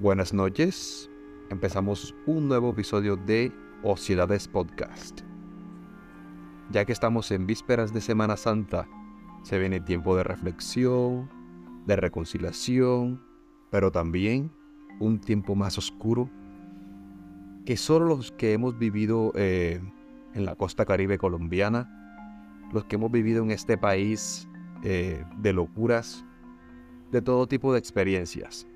Buenas noches. Empezamos un nuevo episodio de Ociedades Podcast. Ya que estamos en vísperas de Semana Santa, se viene tiempo de reflexión, de reconciliación, pero también un tiempo más oscuro que solo los que hemos vivido eh, en la costa caribe colombiana, los que hemos vivido en este país eh, de locuras, de todo tipo de experiencias.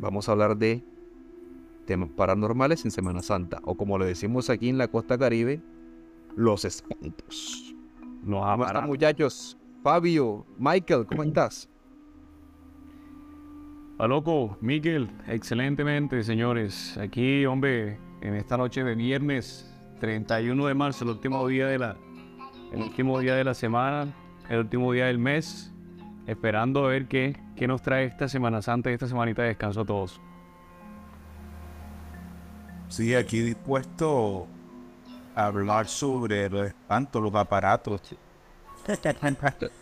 Vamos a hablar de temas paranormales en Semana Santa, o como le decimos aquí en la costa caribe, los espantos. ¿Cómo están muchachos? Fabio, Michael, ¿cómo estás? A loco, Miguel, excelentemente, señores. Aquí, hombre, en esta noche de viernes 31 de marzo, el último día de la, el último día de la semana, el último día del mes, esperando a ver qué, qué nos trae esta Semana Santa y esta semanita de descanso a todos. Sí, aquí dispuesto a hablar sobre los espantos, los aparatos.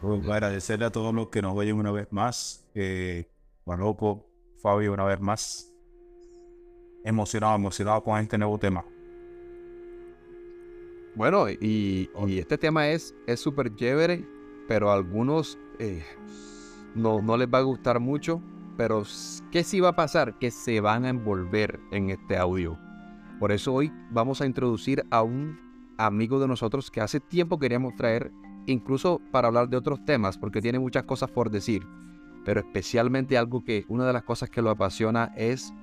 Pues, agradecerle a todos los que nos oyen una vez más. Eh, Fabio, una vez más. Emocionado, emocionado con este nuevo tema. Bueno, y, y este tema es súper chévere, pero algunos eh, no, no les va a gustar mucho. Pero, ¿qué sí va a pasar? Que se van a envolver en este audio. Por eso hoy vamos a introducir a un amigo de nosotros que hace tiempo queríamos traer, incluso para hablar de otros temas, porque tiene muchas cosas por decir pero especialmente algo que una de las cosas que lo apasiona es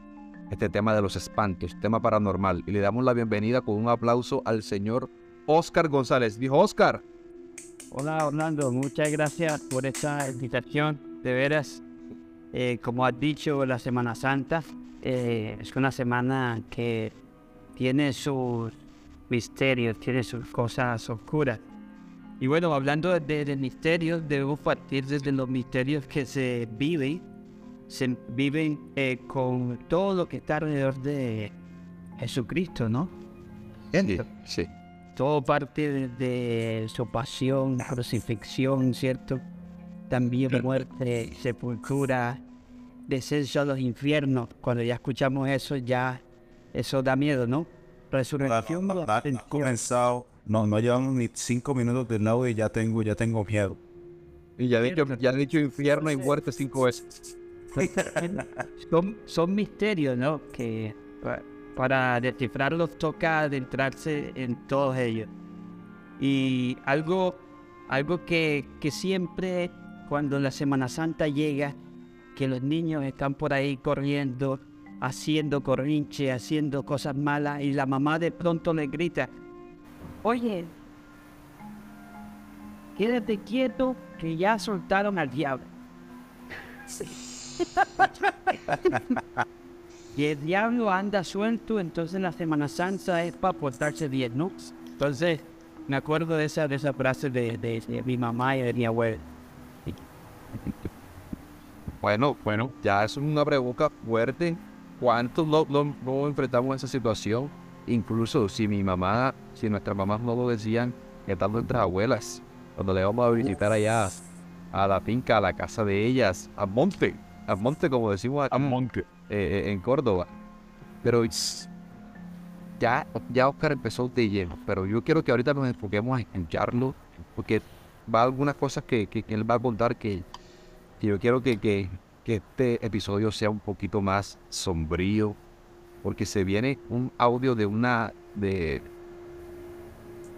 este tema de los espantos, tema paranormal. Y le damos la bienvenida con un aplauso al señor Oscar González. Dijo Oscar. Hola Orlando, muchas gracias por esta invitación. De veras, eh, como has dicho, la Semana Santa eh, es una semana que tiene sus misterios, tiene sus cosas oscuras. Y bueno, hablando de, misterios, debemos partir desde los misterios que se viven, se viven eh, con todo lo que está alrededor de Jesucristo, ¿no? Sí, sí. Todo parte de, su pasión, crucifixión, ¿cierto? También muerte, sepultura, descenso a los infiernos. Cuando ya escuchamos eso, ya eso da miedo, ¿no? Resurrección. comenzado no, no llevamos ni cinco minutos del lado y ya tengo, ya tengo miedo. Y ya he dicho, ya dicho infierno y muerte cinco veces. son, son misterios, ¿no? Que para descifrarlos toca adentrarse en todos ellos. Y algo, algo que, que siempre cuando la Semana Santa llega, que los niños están por ahí corriendo, haciendo corrinche, haciendo cosas malas, y la mamá de pronto le grita, Oye, quédate quieto que ya soltaron al diablo. y el diablo anda suelto, entonces la Semana Santa es para portarse bien, ¿no? Entonces, me acuerdo de esa, de esa frase de, mi mamá y de mi abuela. Bueno, bueno, ya es una pregunta fuerte. ¿Cuántos no enfrentamos a esa situación? Incluso si mi mamá, si nuestras mamás no lo decían, que tal nuestras abuelas, cuando le vamos a visitar allá a la finca, a la casa de ellas, a monte, a monte como decimos a monte. Eh, eh, en Córdoba. Pero ya, ya Oscar empezó de lleno, pero yo quiero que ahorita nos enfoquemos a escucharlo, porque va algunas cosas que, que, él va a contar que, yo quiero que, que, que este episodio sea un poquito más sombrío, porque se viene un audio de una de,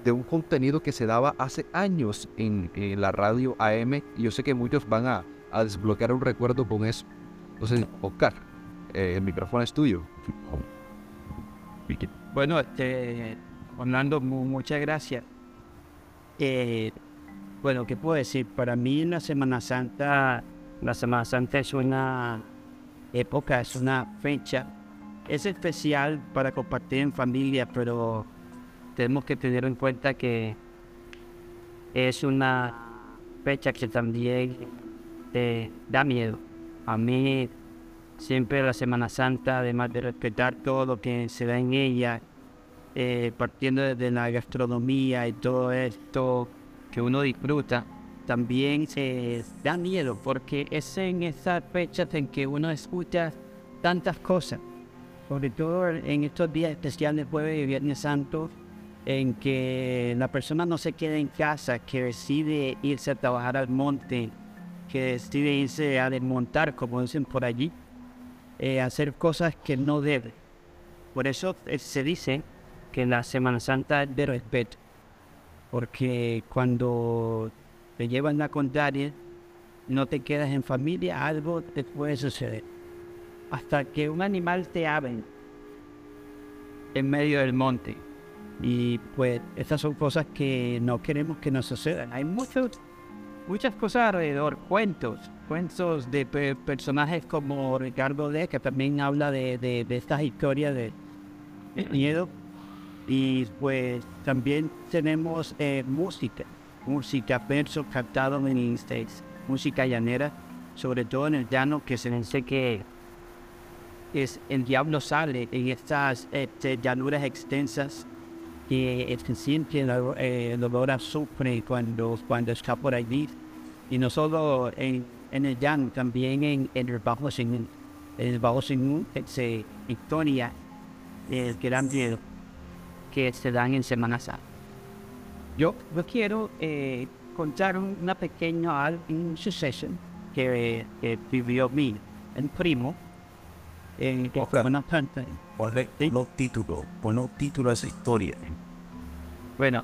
de un contenido que se daba hace años en, la radio AM y yo sé que muchos van a, desbloquear un recuerdo con eso. Entonces, Oscar, eh, el micrófono es tuyo. Bueno, este, Orlando, muchas gracias. Eh, bueno, ¿qué puedo decir? Para mí la Semana Santa, la Semana Santa es una época, es una fecha es especial para compartir en familia, pero tenemos que tener en cuenta que es una fecha que también te da miedo. A mí siempre la Semana Santa, además de respetar todo lo que se da en ella, eh, partiendo desde la gastronomía y todo esto que uno disfruta, también se da miedo porque es en esas fechas en que uno escucha tantas cosas, sobre todo en estos días especiales, jueves y viernes santo, en que la persona no se queda en casa, que decide irse a trabajar al monte, que decide irse a desmontar, como dicen por allí, eh, hacer cosas que no debe. Por eso eh, se dice que la Semana Santa es de respeto, porque cuando te llevan la contraria, no te quedas en familia, algo te puede suceder. Hasta que un animal te hable en medio del monte. Y pues estas son cosas que no queremos que nos sucedan. Hay muchos, muchas cosas alrededor, cuentos, cuentos de pe- personajes como Ricardo D, que también habla de, de, de estas historias de, de miedo. Y pues también tenemos eh, música, música, versos cantados en inglés, música llanera, sobre todo en el llano, que se dice que es el diablo sale en estas este, llanuras extensas que el, eh, el olor a azufre cuando, cuando está por allí. Y no solo en, en el llano, también en, en el Bajo Sinú. En el Bajo Sinú se historia el gran miedo que se dan en Semana Santa. Yo, yo quiero eh, contar un- una pequeña un suceso que, que vivió mi primo en que una planta. Ponle los títulos, pon los títulos a esa historia. Bueno,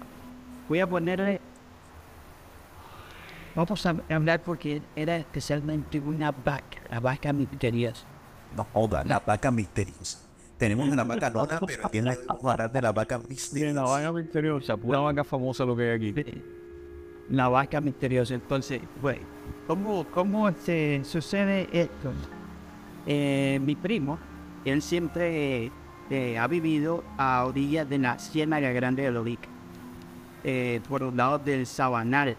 voy a ponerle. Vamos a hablar porque era especialmente una vaca, la vaca misteriosa. No joda, la vaca misteriosa. Tenemos una vaca nona, pero aquí vamos a hablar de la vaca Tiene la misteriosa. vaca misteriosa, una vaca famosa lo que hay aquí. La vaca misteriosa. Entonces, bueno, ¿cómo, cómo se sucede esto? Eh, mi primo, él siempre eh, ha vivido a orillas de la Ciénaga Grande de Lorica, eh, por los lados del Sabanal.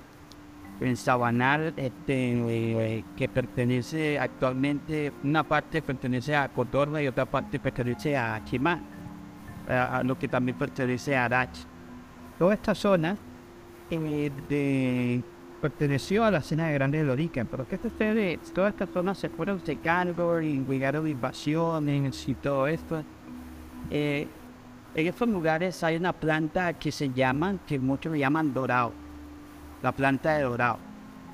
El Sabanal, este, que pertenece actualmente, una parte pertenece a Cotorra y otra parte pertenece a Chimán, a, a lo que también pertenece a Arach. Toda esta zona de- perteneció a la escena de Grande de Lorica, pero ¿qué sucede? Todas estas zonas se fueron secando y llegaron invasiones y todo esto. Eh, en estos lugares hay una planta que se llama, que muchos llaman dorado, la planta de dorado.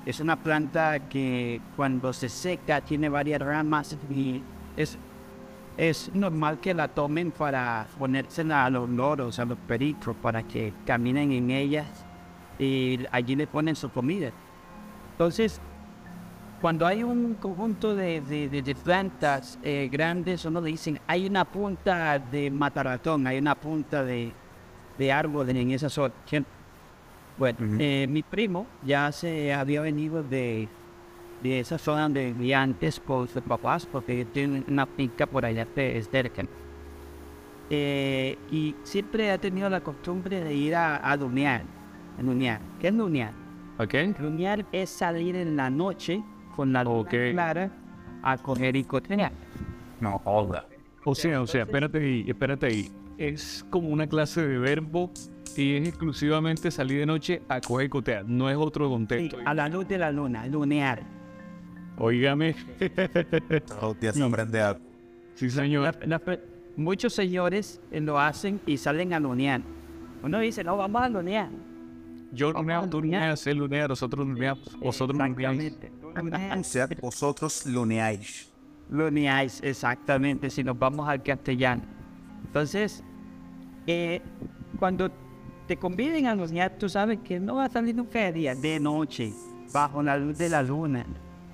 Es una planta que cuando se seca tiene varias ramas y es, es normal que la tomen para ponérsela a los loros, a los pericos, para que caminen en ellas y allí le ponen su comida. Entonces, cuando hay un conjunto de, de- de- de plantas eh, grandes, uno le dicen, hay una punta de mataratón, hay una punta de, de árbol en esa zona. Bueno, eh, mi primo ya se había venido de, de esa zona donde vivía antes por sus papás, porque tiene una finca por allá de cerca. Eh, y siempre ha tenido la costumbre de ir a, a. Lunear. ¿Qué es lunear? ¿Ok? Lunear es salir en la noche con la luna Ok. clara a coger y cotear. No joda. O sea, o sea, espérate ahí, espérate ahí. Es como una clase de verbo y es exclusivamente salir de noche a coger y cotear. No es otro Sí, contexto. a la luz de la luna, lunear. Óigame. Todos días aprende algo. sí, señor. La- muchos señores lo hacen y salen a lunear. Uno dice, no, vamos a lunear. Yo luneo, tú luneas, él lunea, nosotros luneamos, vosotros luneáis. O sea, vosotros luneáis. Luneáis, exactamente, si nos vamos al castellano. Entonces, eh, cuando te conviden a lunear, tú sabes que no va a salir nunca de día, de noche, bajo la luz de la luna.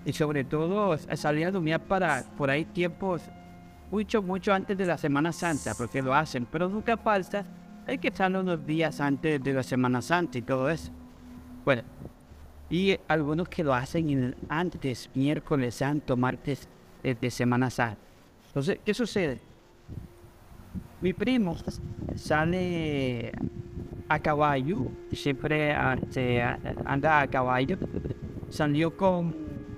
Y sobre todo, salir a lunear para por ahí tiempos mucho, mucho antes de la Semana Santa, porque lo hacen, pero nunca falta hay que estar unos días antes de la Semana Santa y todo eso. Bueno, y algunos que lo hacen antes, miércoles santo, martes eh, de Semana Santa. Entonces, ¿qué sucede? Mi primo sale a caballo, siempre ah, anda a caballo. Salió con,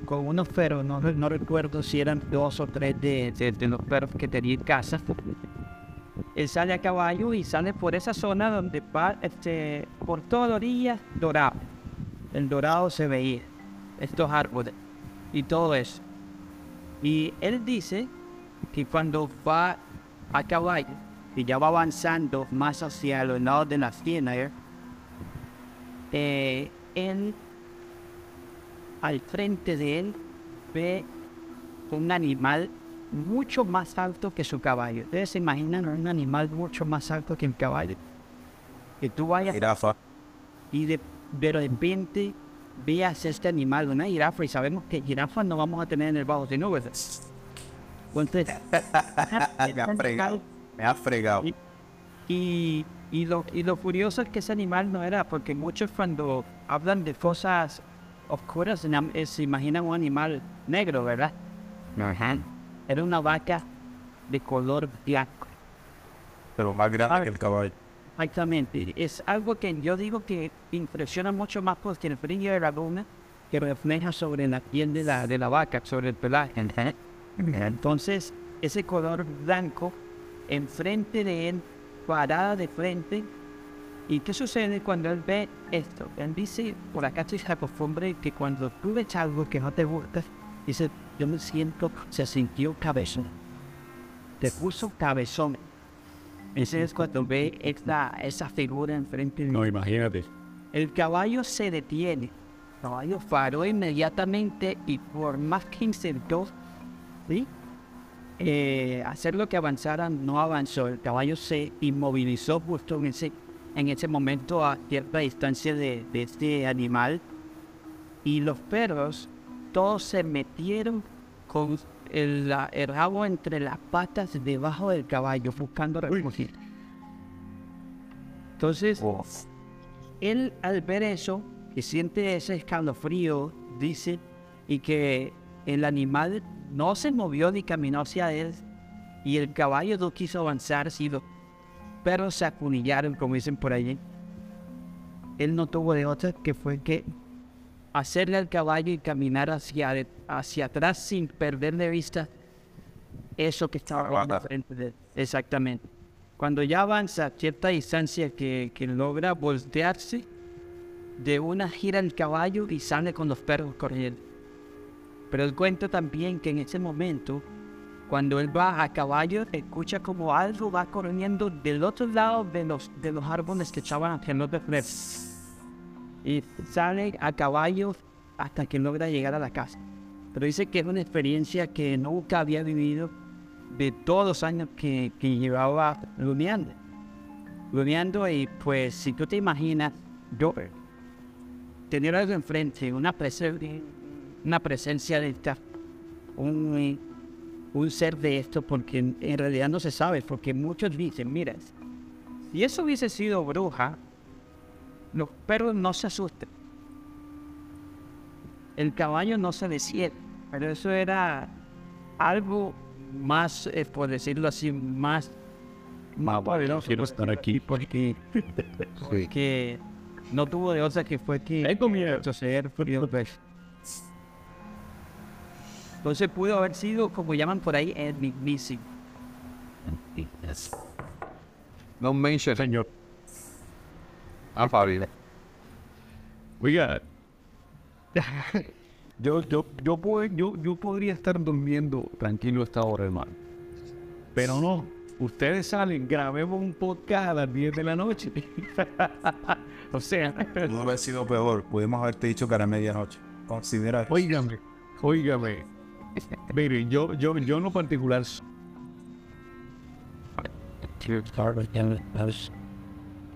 con unos perros, no, no recuerdo si eran dos o tres de- de los perros que tenía en casa. Él sale a caballo y sale por esa zona donde va este, por toda la orilla dorado. El dorado se veía, estos árboles y todo eso. Y él dice que cuando va a caballo y ya va avanzando más hacia los lados de la ciénaga, eh, él, al frente de él, ve un animal mucho más alto que su caballo. Ustedes se imaginan un animal mucho más alto que un caballo. Que tú vayas Jirafa. y de, de repente veas este animal, una jirafa, y sabemos que jirafas no vamos a tener en el bajo de nubes. Entonces, Me ha fregado. Me ha fregado. Y- y, y, lo, y lo curioso es que ese animal no era, porque muchos cuando hablan de cosas oscuras eh, se imaginan un animal negro, ¿verdad? Era una vaca de color blanco. Pero más grande Ah. que el caballo. Exactamente. Es algo que yo digo que impresiona mucho más porque el brillo de la luna que refleja sobre la piel de la, de la vaca, sobre el pelaje. Entonces, ese color blanco enfrente de él, parada de frente. ¿Y qué sucede cuando él ve esto? Él dice, por acá se la costumbre que cuando tú ves algo que no te gusta, dice, yo me siento, se sintió cabezón. Te puso cabezón. Ese es cuando ve esta, esa figura enfrente de No, imagínate. el caballo se detiene. El caballo paró inmediatamente y por más que intentó ¿sí? Eh, hacer lo que avanzara, no avanzó. El caballo se inmovilizó justo en ese, en ese momento a cierta distancia de, de este animal. Y los perros todos se metieron con el, el rabo entre las patas debajo del caballo buscando refugio. Entonces, él al ver eso, que siente ese escalofrío, dice, y que el animal no se movió ni caminó hacia él, y el caballo no quiso avanzar, si los perros se acunillaron, como dicen por allí. Él no tuvo de otra que fue que hacerle al caballo y caminar hacia, hacia atrás sin perder de vista eso que estaba frente de él. Exactamente. Cuando ya avanza a cierta distancia que, que logra voltearse, de una gira el caballo y sale con los perros corriendo. Pero él cuenta también que en ese momento, cuando él va a caballo, escucha como algo va corriendo del otro lado de los, de los árboles que echaban alrededor de Fred. Y sale a caballo hasta que logra llegar a la casa. Pero dice que es una experiencia que nunca había vivido de todos los años que, que llevaba luneando. Luneando y pues si tú te imaginas, yo tener algo enfrente, una, presen- una presencia de esta, un, un ser de esto, porque en realidad no se sabe, porque muchos dicen, mira, si eso hubiese sido bruja, los perros no se asustan. El caballo no se desiente, pero eso era algo más, eh, por decirlo así, más... Más poderoso, quiero estar aquí. Porque, Sí. que no tuvo de otra que fue que Tengo miedo. suceder. Entonces pudo haber sido, como llaman por ahí, el mismísimo. No mention. Señor. Ah, Fabio. Oiga, yo, yo, yo, puedo- yo, yo podría estar durmiendo tranquilo esta hora, hermano. Pero no, ustedes salen, grabemos un podcast a las 10 de la noche. o sea, Pudo haber sido peor. Pudimos haberte dicho que era medianoche. Considera. óigame, óigame. Mire, yo, yo, yo en lo particular,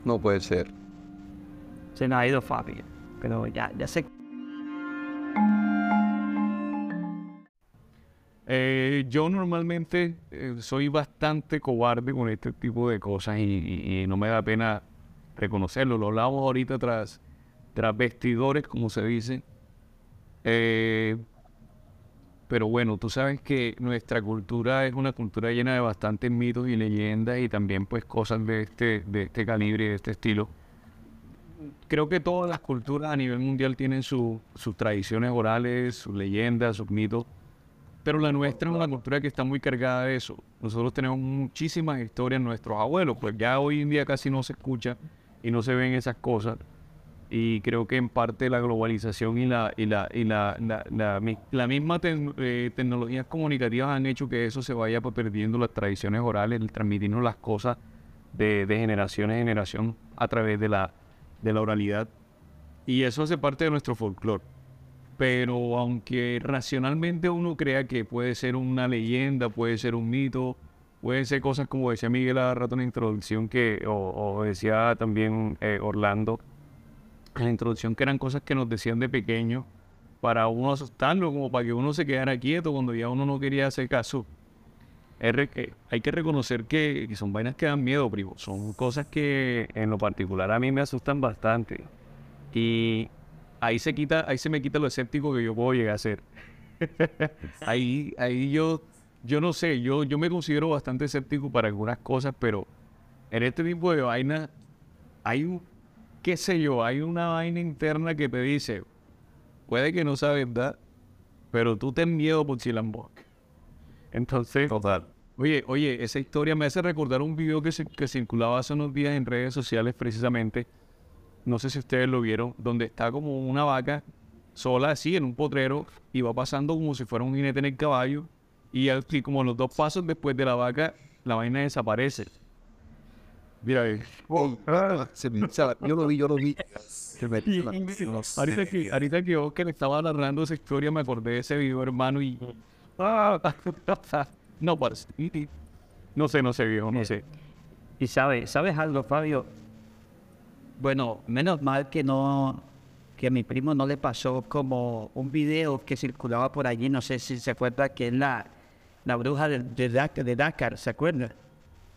No puede ser. Se nos ha ido Fabio. Pero ya, ya sé. Eh, yo normalmente eh, soy bastante cobarde con este tipo de cosas y no me da pena reconocerlo. Lo hablamos ahorita tras, tras vestidores, como se dice. Eh, pero bueno, tú sabes que nuestra cultura es una cultura llena de bastantes mitos y leyendas y también pues cosas de este, de este calibre y de este estilo. Creo que todas las culturas a nivel mundial tienen su- sus tradiciones orales, sus leyendas, sus mitos. Pero la nuestra es una cultura que está muy cargada de eso. Nosotros tenemos muchísimas historias, nuestros abuelos, pues ya hoy en día casi no se escucha y no se ven esas cosas. y creo que en parte la globalización y la y la y la, la, la, mi- la misma tec- eh, tecnologías comunicativas han hecho que eso se vaya perdiendo las tradiciones orales, el transmitirnos las cosas de, de generación en generación a través de la, de la oralidad. Y eso hace parte de nuestro folclore. Pero aunque racionalmente uno crea que puede ser una leyenda, puede ser un mito, pueden ser cosas como decía Miguel hace rato en la introducción, que, o, decía también eh, Orlando en la introducción, que eran cosas que nos decían de pequeño para uno asustarlo, como para que uno se quedara quieto cuando ya uno no quería hacer caso. Hay que reconocer que, son vainas que dan miedo, primo. Son cosas que en lo particular a mí me asustan bastante. Y ahí se quita, ahí se me quita lo escéptico que yo puedo llegar a ser. ahí, ahí yo, yo no sé, yo, yo me considero bastante escéptico para algunas cosas, pero en este tipo de vainas hay un, qué sé yo, hay una vaina interna que te dice, puede que no sea verdad, pero tú ten miedo por si la emboca. Entonces, Total. Oye, oye, esa historia me hace recordar un video que, se- que circulaba hace unos días en redes sociales precisamente. No sé si ustedes lo vieron, donde está como una vaca sola así en un potrero y va pasando como si fuera un jinete en el caballo. Y, al- y como los dos pasos después de la vaca, la vaina desaparece. Mira, ahí. Se me- yo lo vi, yo lo vi. Se me- ahorita que, ahorita que Oscar estaba narrando esa historia, me acordé de ese video, hermano, y... Ah, no, parece... No sé, no sé, viejo, no sé. Y sabes, ¿sabes algo, Fabio? Bueno, menos mal que no, que a mi primo no le pasó como un video que circulaba por allí, no sé si se acuerda que es la, la bruja de, de, de Dakar, ¿se acuerda?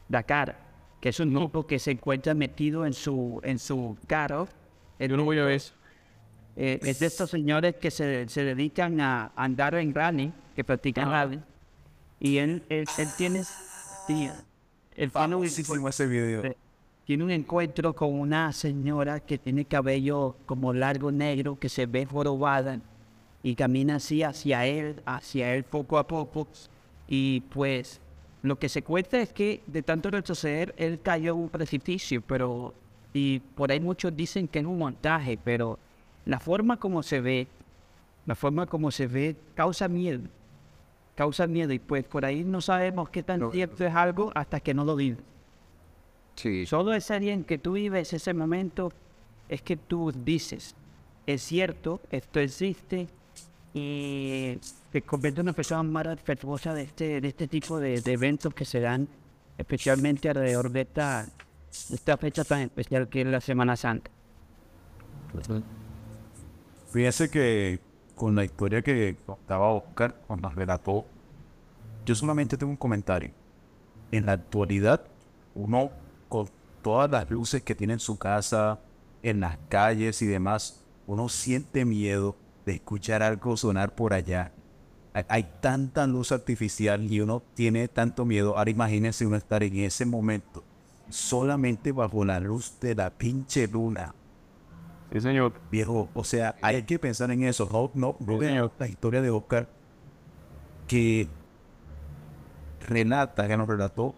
Dakar, que es un grupo que se encuentra metido en su, en su carro. Yo no voy a ver eso. Eh, es de estos señores que se, se dedican a andar en rally, que practican rally. Y él, él, él tiene, ese video. Sí. tiene un encuentro con una señora que tiene cabello como largo negro, que se ve jorobada y camina así hacia él, hacia él poco a poco. Y pues lo que se cuenta es que de tanto retroceder, él cayó en un precipicio, pero... Y por ahí muchos dicen que es un montaje, pero la forma como se ve, la forma como se ve causa miedo. Causa miedo y pues por ahí no sabemos qué tan No. cierto es algo hasta que no lo vives. Sí, Solo ese día en que tú vives ese momento es que tú dices, es cierto, esto existe y te convierte en una persona más respetuosa de este, de este tipo de, de eventos que se dan especialmente alrededor de esta, de esta fecha tan especial que es la Semana Santa. Fíjense que con la historia que contaba Oscar, cuando nos relató, yo solamente tengo un comentario. En la actualidad, uno con todas las luces que tiene en su casa, en las calles y demás, uno siente miedo de escuchar algo sonar por allá. Hay tanta luz artificial y uno tiene tanto miedo. Ahora imagínense uno estar en ese momento solamente bajo la luz de la pinche luna Sí, señor. viejo. O sea, hay que pensar en eso. No, no, no vean la historia de Oscar que relata, que nos relató,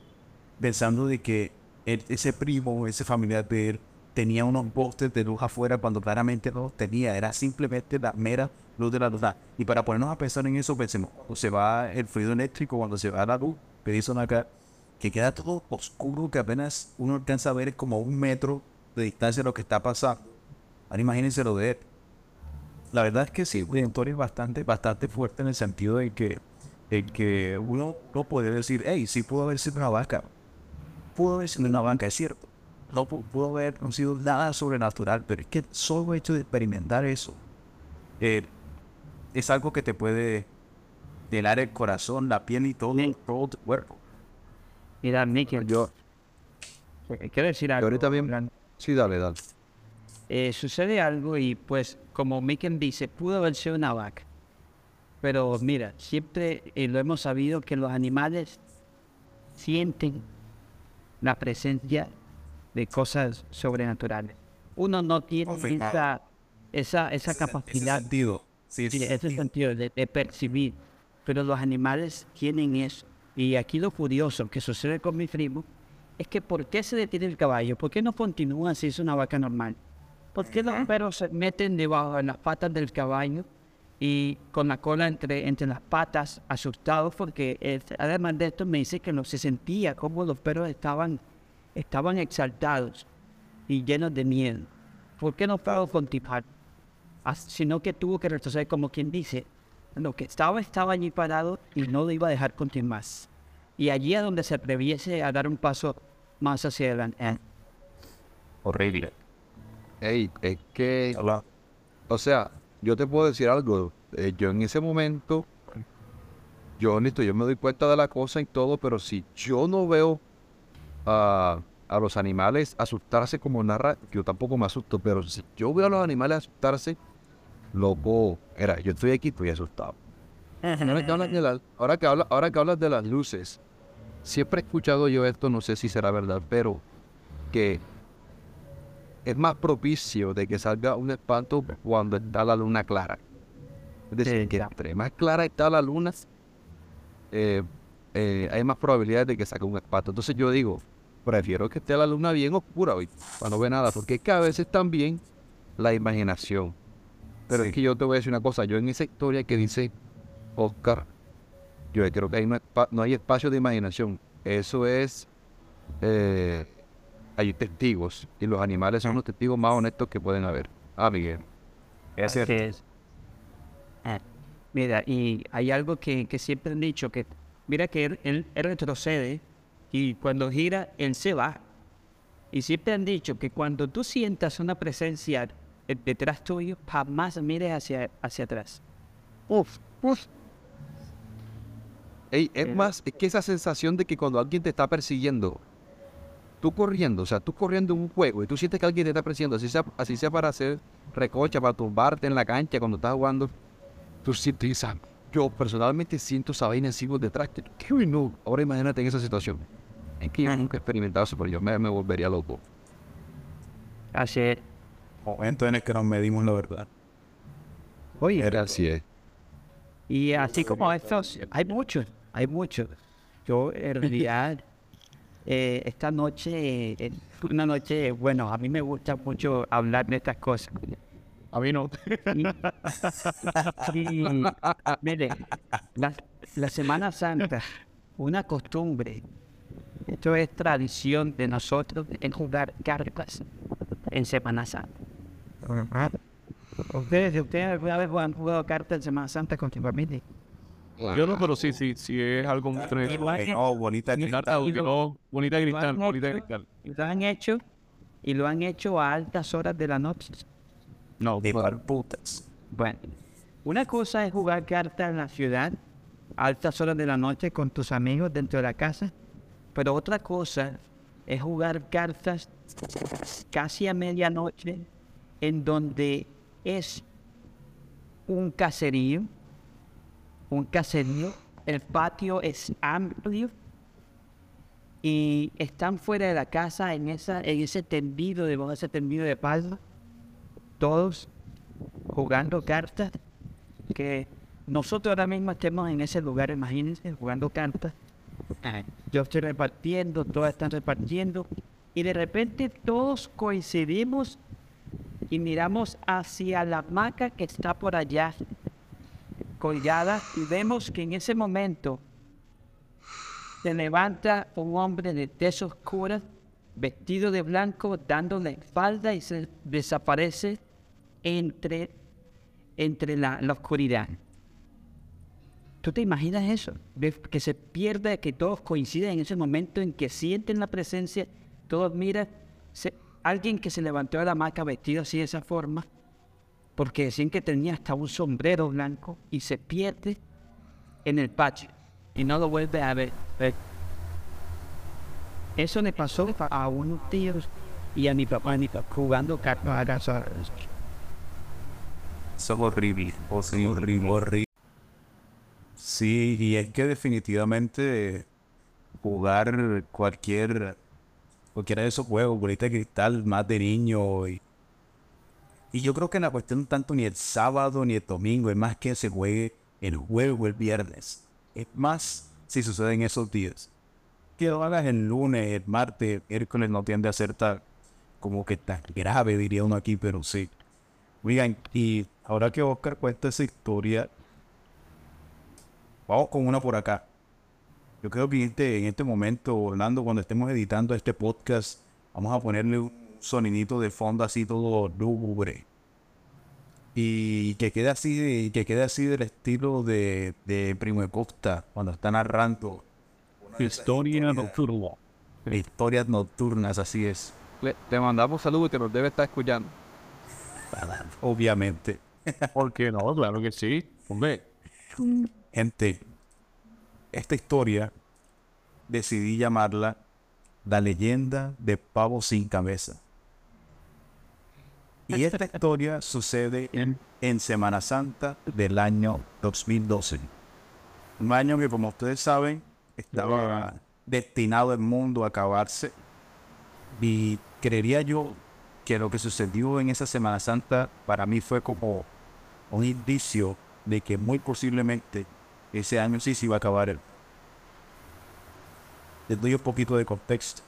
pensando de que él- ese primo, ese familiar de él, tenía unos postes de luz afuera cuando claramente no los tenía. Era simplemente la mera luz de la luz. Y para ponernos a pensar en eso, pensemos, cuando se va el fluido eléctrico, cuando se va la luz, que dicen acá, que queda todo oscuro, que apenas uno alcanza a ver como un metro de distancia lo que está pasando. Ahora imagínense lo de él. La verdad es que sí, la historia es bastante, bastante fuerte en el sentido de que, en que uno no puede decir, hey, sí pudo haber sido una vaca. Pudo haber sido una vaca, es cierto. No pu- pudo haber no sido nada sobrenatural, pero es que solo el hecho de experimentar eso eh, es algo que te puede helar el corazón, la piel y todo, todo tu cuerpo. Mira, Miquel, yo, eh, quiero decir algo. ahorita bien- sí, dale, dale. Eh, sucede algo y pues como Miken dice, pudo haber sido una vaca. Pero mira, siempre eh, lo hemos sabido que los animales sienten la presencia de cosas sobrenaturales. Uno no tiene esa, esa, esa Ese capacidad, sentido. Sí, sí, ese ese sentido. sentido de, de percibir. Pero los animales tienen eso. Y aquí lo curioso que sucede con mi primo es que ¿por qué se detiene el caballo? ¿Por qué no continúa si es una vaca normal? ¿Por qué los perros se meten debajo de las patas del caballo y con la cola entre, entre las patas, asustados? Porque eh, además de esto me dice que no se sentía como los perros estaban, estaban exaltados y llenos de miedo. ¿Por qué no puedo continuar? Ah, Sino que tuvo que retroceder como quien dice, lo que estaba estaba allí parado y no lo iba a dejar continuar más. Y allí es donde se atreviese a dar un paso más hacia adelante. Horrible. Ey, es que, Hola. o sea, yo te puedo decir algo. eh, yo en ese momento, yo honesto, yo me doy cuenta de la cosa y todo, pero si yo no veo a, a los animales asustarse como narra, yo tampoco me asusto, pero si yo veo a los animales asustarse, loco, era, yo estoy aquí, estoy asustado. Que habla- ahora que hablas de las luces, siempre he escuchado yo esto, no sé si será verdad, pero que es más propicio de que salga un espanto cuando está la luna clara. Es decir, Sí, que entre más clara está la luna, eh, eh, hay más probabilidades de que saque un espanto. Entonces yo digo, prefiero que esté la luna bien oscura hoy, para no ver nada, porque es que a veces también la imaginación. Pero Sí. es que yo te voy a decir una cosa, yo en esa historia que dice Oscar, yo creo que ahí no hay espacio de imaginación. Eso es, eh, hay testigos y los animales son los testigos más honestos que pueden haber. Ah, Miguel. Es cierto. es. Ah, Mira, y hay algo que, que siempre han dicho, que mira que él, él- él retrocede y cuando gira, él se va. Y siempre han dicho que cuando tú sientas una presencia detrás tuyo, jamás mires hacia, hacia atrás. Uf, uf. Ey, es más, es que esa sensación de que cuando alguien te está persiguiendo, tú corriendo, o sea, tú corriendo en un juego y tú sientes que alguien te está persiguiendo, así sea, así sea para hacer recocha, para tumbarte en la cancha cuando estás jugando, tú sientes esa. Yo personalmente siento esa vaina encima detrás. que- que uy, no. Ahora imagínate en esa situación. Es que yo nunca he experimentado eso, pero yo me, me volvería loco. Así es. Momento en el que nos medimos la verdad. Oye, Era así es. Y así como estos, hay muchos, hay muchos. Yo en realidad, eh, esta noche, eh, una noche, bueno, a mí me gusta mucho hablar de estas cosas. A mí no. Y, y, mire, la, la Semana Santa, una costumbre, esto es tradición de nosotros en jugar cartas en Semana Santa. ¿Ustedes, ¿Ustedes alguna vez han jugado cartas en Semana Santa con tu familia? Yo no, pero sí, sí, sí es algo muy no, bonita. Carta, no, bonita cristal, bonita cristal. lo han hecho y lo han hecho a altas horas de la noche. No, De bueno, putas. Bueno, una cosa es jugar cartas en la ciudad a altas horas de la noche con tus amigos dentro de la casa, pero otra cosa es jugar cartas casi a medianoche en donde es un caserío, un caserío, el patio es amplio y están fuera de la casa en, esa, en ese tendido, de ese tendido de palma, todos jugando cartas, que nosotros ahora mismo estemos en ese lugar, imagínense, jugando cartas. Yo estoy repartiendo, todos están repartiendo, y de repente todos coincidimos y miramos hacia la hamaca que está por allá, colgada, y vemos que en ese momento se levanta un hombre de tez oscura, vestido de blanco, dando la espalda y se desaparece entre, entre la, oscuridad. ¿Tú te imaginas eso? Que se pierda, que todos coinciden en ese momento en que sienten la presencia, todos miran, alguien que se levantó de la hamaca vestido así de esa forma, porque decían que tenía hasta un sombrero blanco y se pierde en el patio y no lo vuelve a ver. ver. Eso le pasó a unos tíos y a mi papá, mi papá jugando cartas a. Son horribles. horrible, horrible. Sí, y es que definitivamente jugar cualquier cualquiera de esos juegos, bolita de cristal, más de niño y, y yo creo que la cuestión tanto ni el sábado ni el domingo, es más que se juegue el juego el viernes. Es más si sucede en esos días. Que lo hagas el lunes, el martes, miércoles no tiende a ser tan, como que tan grave, diría uno aquí, pero sí. Oigan, y ahora que Oscar cuenta esa historia, vamos con una por acá. Yo creo que en este, en este momento, Orlando, cuando estemos editando este podcast, vamos a ponerle un sonidito de fondo así todo lúgubre. Y que quede así, de- que quede así del estilo de, de Primo de Costa, cuando está narrando Historia nocturna. historias nocturnas, así es. Le, le mandamos saludos que nos debe estar escuchando. Obviamente. ¿Por qué no? Claro que sí. Hombre, Gente, esta historia decidí llamarla La leyenda de pavo sin cabeza. Y esta historia sucede en, en Semana Santa del año 2012. Un año que, como ustedes saben, estaba destinado el mundo a acabarse. Y creería yo que lo que sucedió en esa Semana Santa para mí fue como un indicio de que muy posiblemente ese año sí se iba a acabar el. Les doy un poquito de contexto.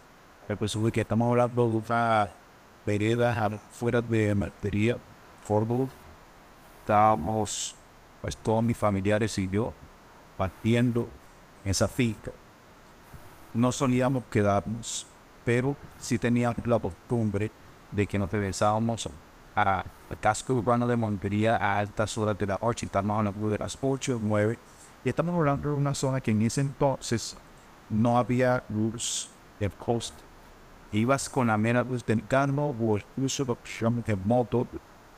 Pues que estamos hablando de una vereda fuera de Martería, Fórmula. Estábamos, pues todos mis familiares y yo, partiendo en esa finca. No solíamos quedarnos, pero sí teníamos la costumbre de que nos regresábamos a el casco urbano de Montería a altas horas de la noche, estamos hablando de las 8 o 9, y estamos hablando de una zona que en ese entonces no había luz de coast. Ibas con la mera luz del carro o el uso de moto,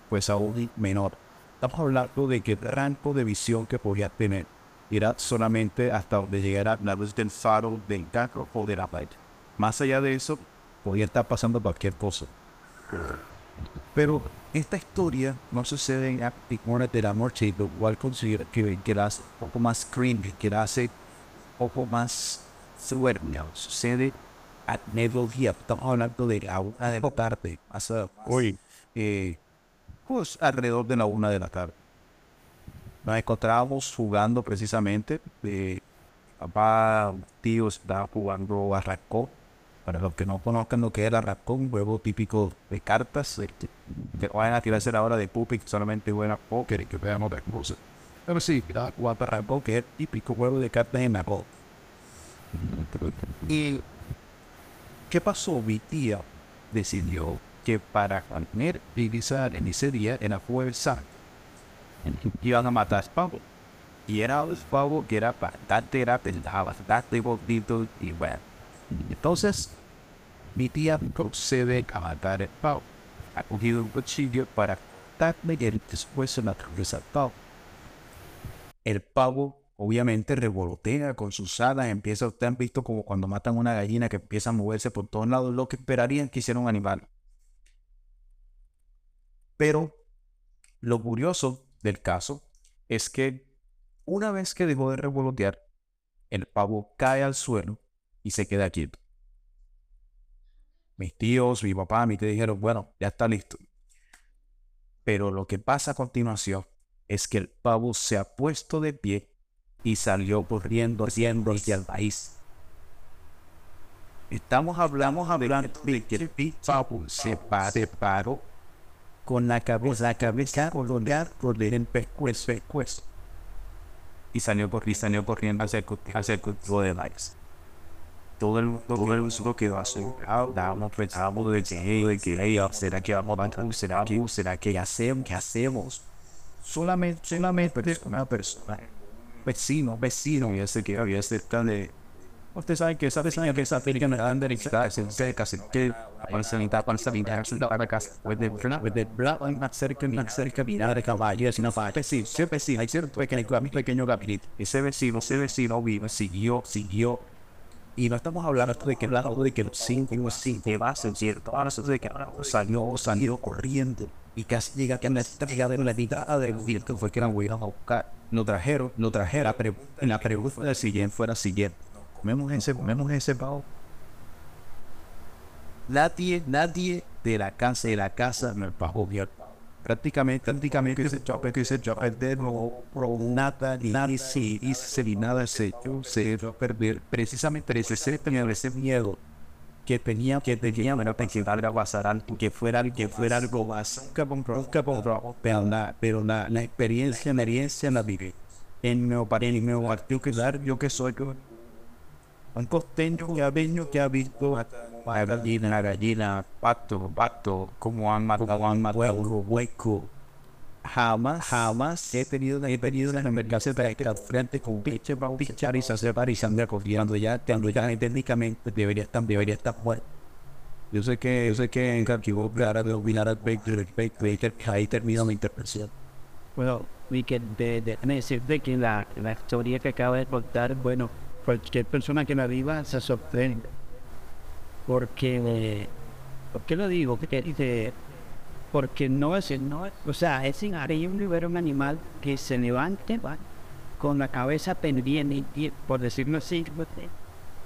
pues aún menor. Estamos hablando de que el rango de visión que podías tener era solamente hasta donde llegara la luz del faro del carro o de la light. Más allá de eso, podía estar pasando cualquier cosa. Pero esta historia no sucede en Acticones de la Noche, lo cual que, que la hace un poco más creepy, que la hace un poco más sueño. Sucede a mediodía, estamos hablando de la una de la tarde, hace, Uy. eh, pues alrededor de la una de la tarde. Nos encontrábamos jugando precisamente, eh, papá, tíos, estaba jugando a racó. Para los que no conozcan lo que es el arracón, un juego típico de cartas, eh, que vayan a tirarse la hora de pupi, que solamente juegan póker y que vean otras cosas. Pero sí, era jugar a arracón, que es el típico juego de cartas en bola. ¿Y qué pasó? Mi tía decidió que para y guisar en ese día en la fuerza iban a matar pavo. Y era un pavo que era bastante rápido, bastante bonito y bueno. Entonces, mi tía procede a matar el pavo. Ha cogido un cuchillo para cortarle y después se la cabeza al pavo. El pavo obviamente revolotea con sus alas, empieza, ustedes han visto como cuando matan una gallina que empieza a moverse por todos lados, lo que esperarían que hiciera un animal. Pero lo curioso del caso es que una vez que dejó de revolotear, el pavo cae al suelo y se queda quieto. Mis tíos, mi papá, mi tía dijeron, bueno, ya está listo. Pero lo que pasa a continuación es que el pavo se ha puesto de pie y salió corriendo haciendo hacia el país. Estamos hablando, hablando de que se, pa- se paró con la cabeza, la cabeza colgada por el pescuezo, pescuezo. Y salió, y salió corriendo hacia el, hacia el de likes. Todo el mundo, todo el mundo quedó asombrado. Estábamos pensando de que, de que, ¿será que vamos a matar? ¿Será que, será que hacemos? ¿Qué hacemos? Solamente, solamente una persona, vecino, vecino, y ese que había cerca de Usted sabe que esa vecina que esa anda en se cerca, que para casa, puede ver, puede ver, más cerca, más cerca, mirar de caballo, ese hay cierto pequeño, pequeño gabinete. Ese vecino, ese vecino vive, siguió, siguió. Y no estamos hablando de que lado de que los cinco, sí, te cierto, ahora de que salió, salió corriendo. Y casi llega que la estrella de la mitad del viento fue que la voy a buscar. Lo trajeron, lo trajeron. La pre- en la pregunta siguiente fuera siguiente. Comemos ese, comemos ese pavo. Nadie, nadie de la casa, de la casa me pagó bien. Prácticamente, prácticamente se echó, que se a perder, no probó nada, nadie se hizo, ni nada se echó, se a perder. Precisamente ese, ese miedo que tenía que tenía que pasar algo que fuera que fuera algo más. Nunca compró nunca compró pero la pero la, la experiencia la experiencia la viví en mi país en mi dar yo que soy un costeño venido que ha visto gallina gallina pato pato como han matado han matado hueco jamás, jamás he tenido, he tenido la emergencia de ir al frente con pinche pichar y hacer parizando cuando ya, cuando ya técnicamente debería estar, debería estar muerto. Yo sé que, yo sé que en Carquivo, ahora de opinar al Baker, Baker, ahí termina la interpretación. Bueno, we can, de, de, decirte que la, la historia que acaba de contar, bueno, cualquier persona que la viva se sorprende. Porque, ¿por qué lo digo? Que dice, porque no es, no o sea, es increíble ver un animal que se levante ¿va? con la cabeza pendiente, por decirlo así,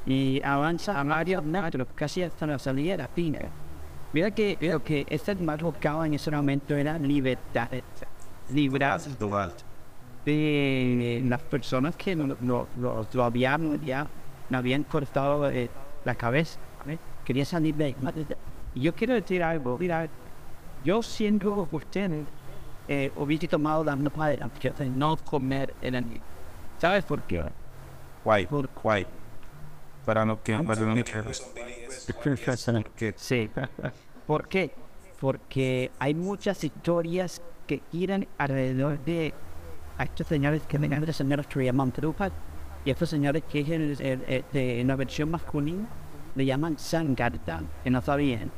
y avanza a varios metros, casi hasta la salida de la pina. Mira que lo que este animal buscaba en ese momento era libertad, librar de las personas que lo, lo, lo, habían, ya, habían cortado eh, la cabeza. Quería salir de ahí. Yo quiero decir algo, mira, yo siendo usted eh, hubiese tomado la madera de no comer el animal. ¿Sabes por qué? Why? Por, why? Para no que Sí. ¿Por qué? Porque hay muchas historias que giran alrededor de estos señores que vengan de señores que llaman trupas y estos señores que en, la versión masculina le llaman sangartan, que no sabían.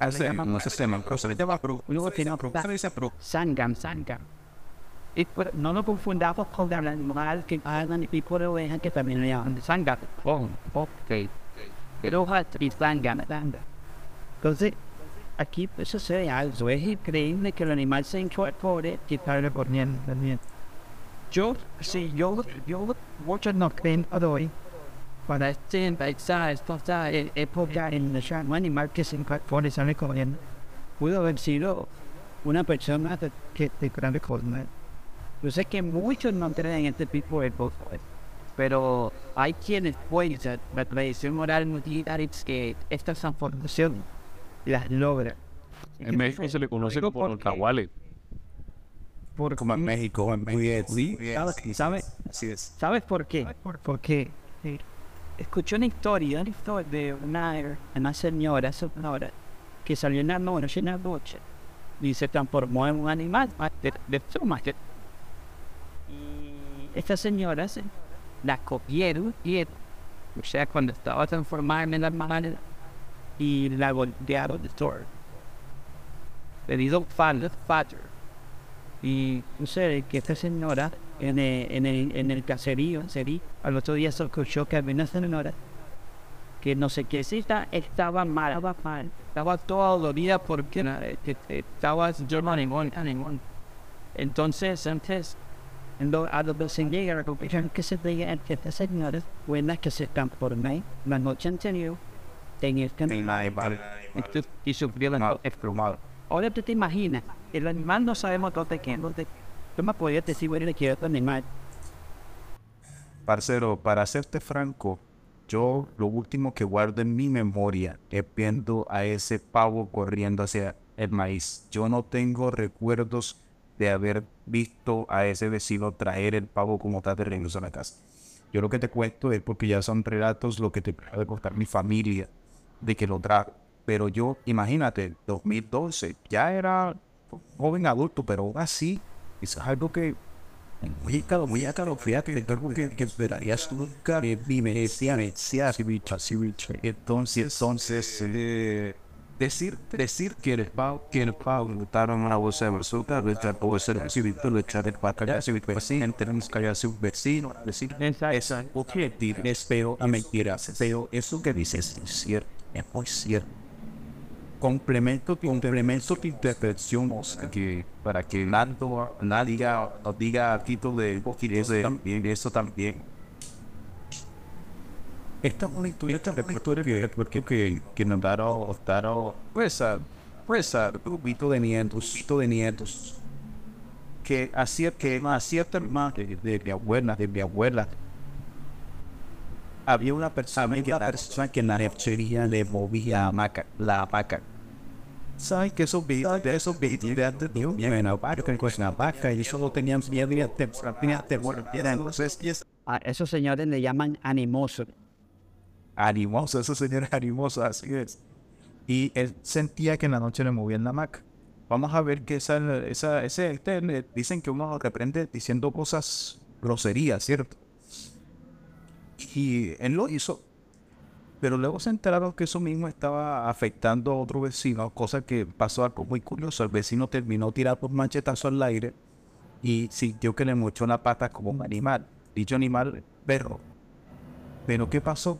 No se llama, pero se le llama pro. Luego tiene pro. Se dice pro. Sangam, sangam. Y pues, no lo confundamos con el animal que hablan y por oveja que también le llaman sangam. Oh, ok. Pero y sangam, sangam. Entonces, aquí pues sucede algo. Es increíble que el animal se incorpore y estarle poniendo también. Yo, sí, yo, yo, muchos no creen hoy para este empezar esta época en el un animal que se incorpora y sale corriendo pudo haber sido una persona que te grande cosmos. Yo sé que muchos no creen en este tipo de cosas, pero hay quienes pueden, la tradición moral militar es que esta transformación las logra. En México se le conoce como el cahuale. Como en México, en México. Sí, ¿sabes? Así es. ¿Sabes por qué? Escuché una historia, de una, una señora, señora que salió en la noche, en la noche y se transformó en un animal de, de Y esta señora se, la cogieron y, o sea, cuando estaba transformada en animal y la voltearon de todo. Le dio father, father. Y no sé, que esta señora en el, en el, en el caserío, sería, al otro día se escuchó que había una señora que no sé qué cita estaba mal, estaba mal, estaba todo dolorida porque estaba ningún. Entonces, antes, a los llega a que se veía que esta señora buena que se transformó la noche anterior tenía que y sufrió la explomado. Ahora tú te imaginas, el animal no sabemos dónde queda, yo me podía decir, bueno, le quiero animal. Parcero, para serte franco, yo lo último que guardo en mi memoria es viendo a ese pavo corriendo hacia el maíz. Yo no tengo recuerdos de haber visto a ese vecino traer el pavo como tal de regreso a la casa. Yo lo que te cuento es porque ya son relatos lo que te puede contar mi familia de que lo trajo. Pero yo, imagínate, 2012, ya era joven adulto, pero aún así es algo que muy caro, muy caro, fíjate, es algo que, que esperarías nunca y me decía, me decía, entonces, entonces, eh, decir, decir que el pavo, que el una bolsa de bazooka, le echar el vecino, tenemos que hallar su vecino, decir, esa es algo que es pero a mentiras, pero eso que dices es cierto, es muy cierto complemento, complemento de intervención que para que Nando, nadie diga, nos diga a título de eso también, eso también. Esta es una historia, esta que, porque que, que nos daron, daron, pues, pues, un grupito de nietos, un de nietos, que hacía que hacía más de, de mi abuela, de mi abuela, había una persona, que, una persona que en la refinería le movía hamaca, la hamaca. ¿Saben que esos videos de esos videos de antes de en la vaca, con la vaca y solo tenían miedo y tenían temor? Entonces, A esos señores le llaman animosos. animoso, esos señores animosos, así es. Y él sentía que en la noche le movían la hamaca. Vamos a ver que esa, esa, ese, este, dicen que uno reprende diciendo cosas groserías, ¿cierto? Y él lo hizo. Pero luego se enteraron que eso mismo estaba afectando a otro vecino, cosa que pasó algo muy curioso. El vecino terminó tirando un machetazo al aire y sintió que le mochó la pata como un animal. Dicho animal, perro. Pero ¿qué pasó?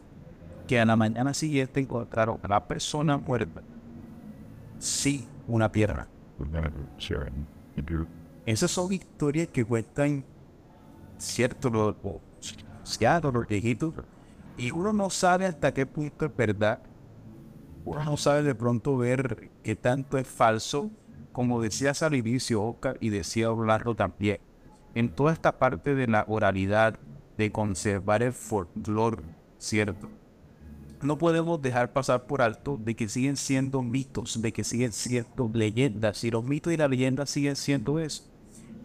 Que a la mañana siguiente encontraron a la persona muerta. Sí, una pierna. Esas son historias que cuentan cierto los viejitos. Y uno no sabe hasta qué punto es verdad. Uno no sabe de pronto ver qué tanto es falso. Como decías al inicio, Oscar, y decía Orlando también. En toda esta parte de la oralidad, de conservar el folclore, ¿cierto? No podemos dejar pasar por alto de que siguen siendo mitos, de que siguen siendo leyendas. Y los mitos y las leyendas siguen siendo eso.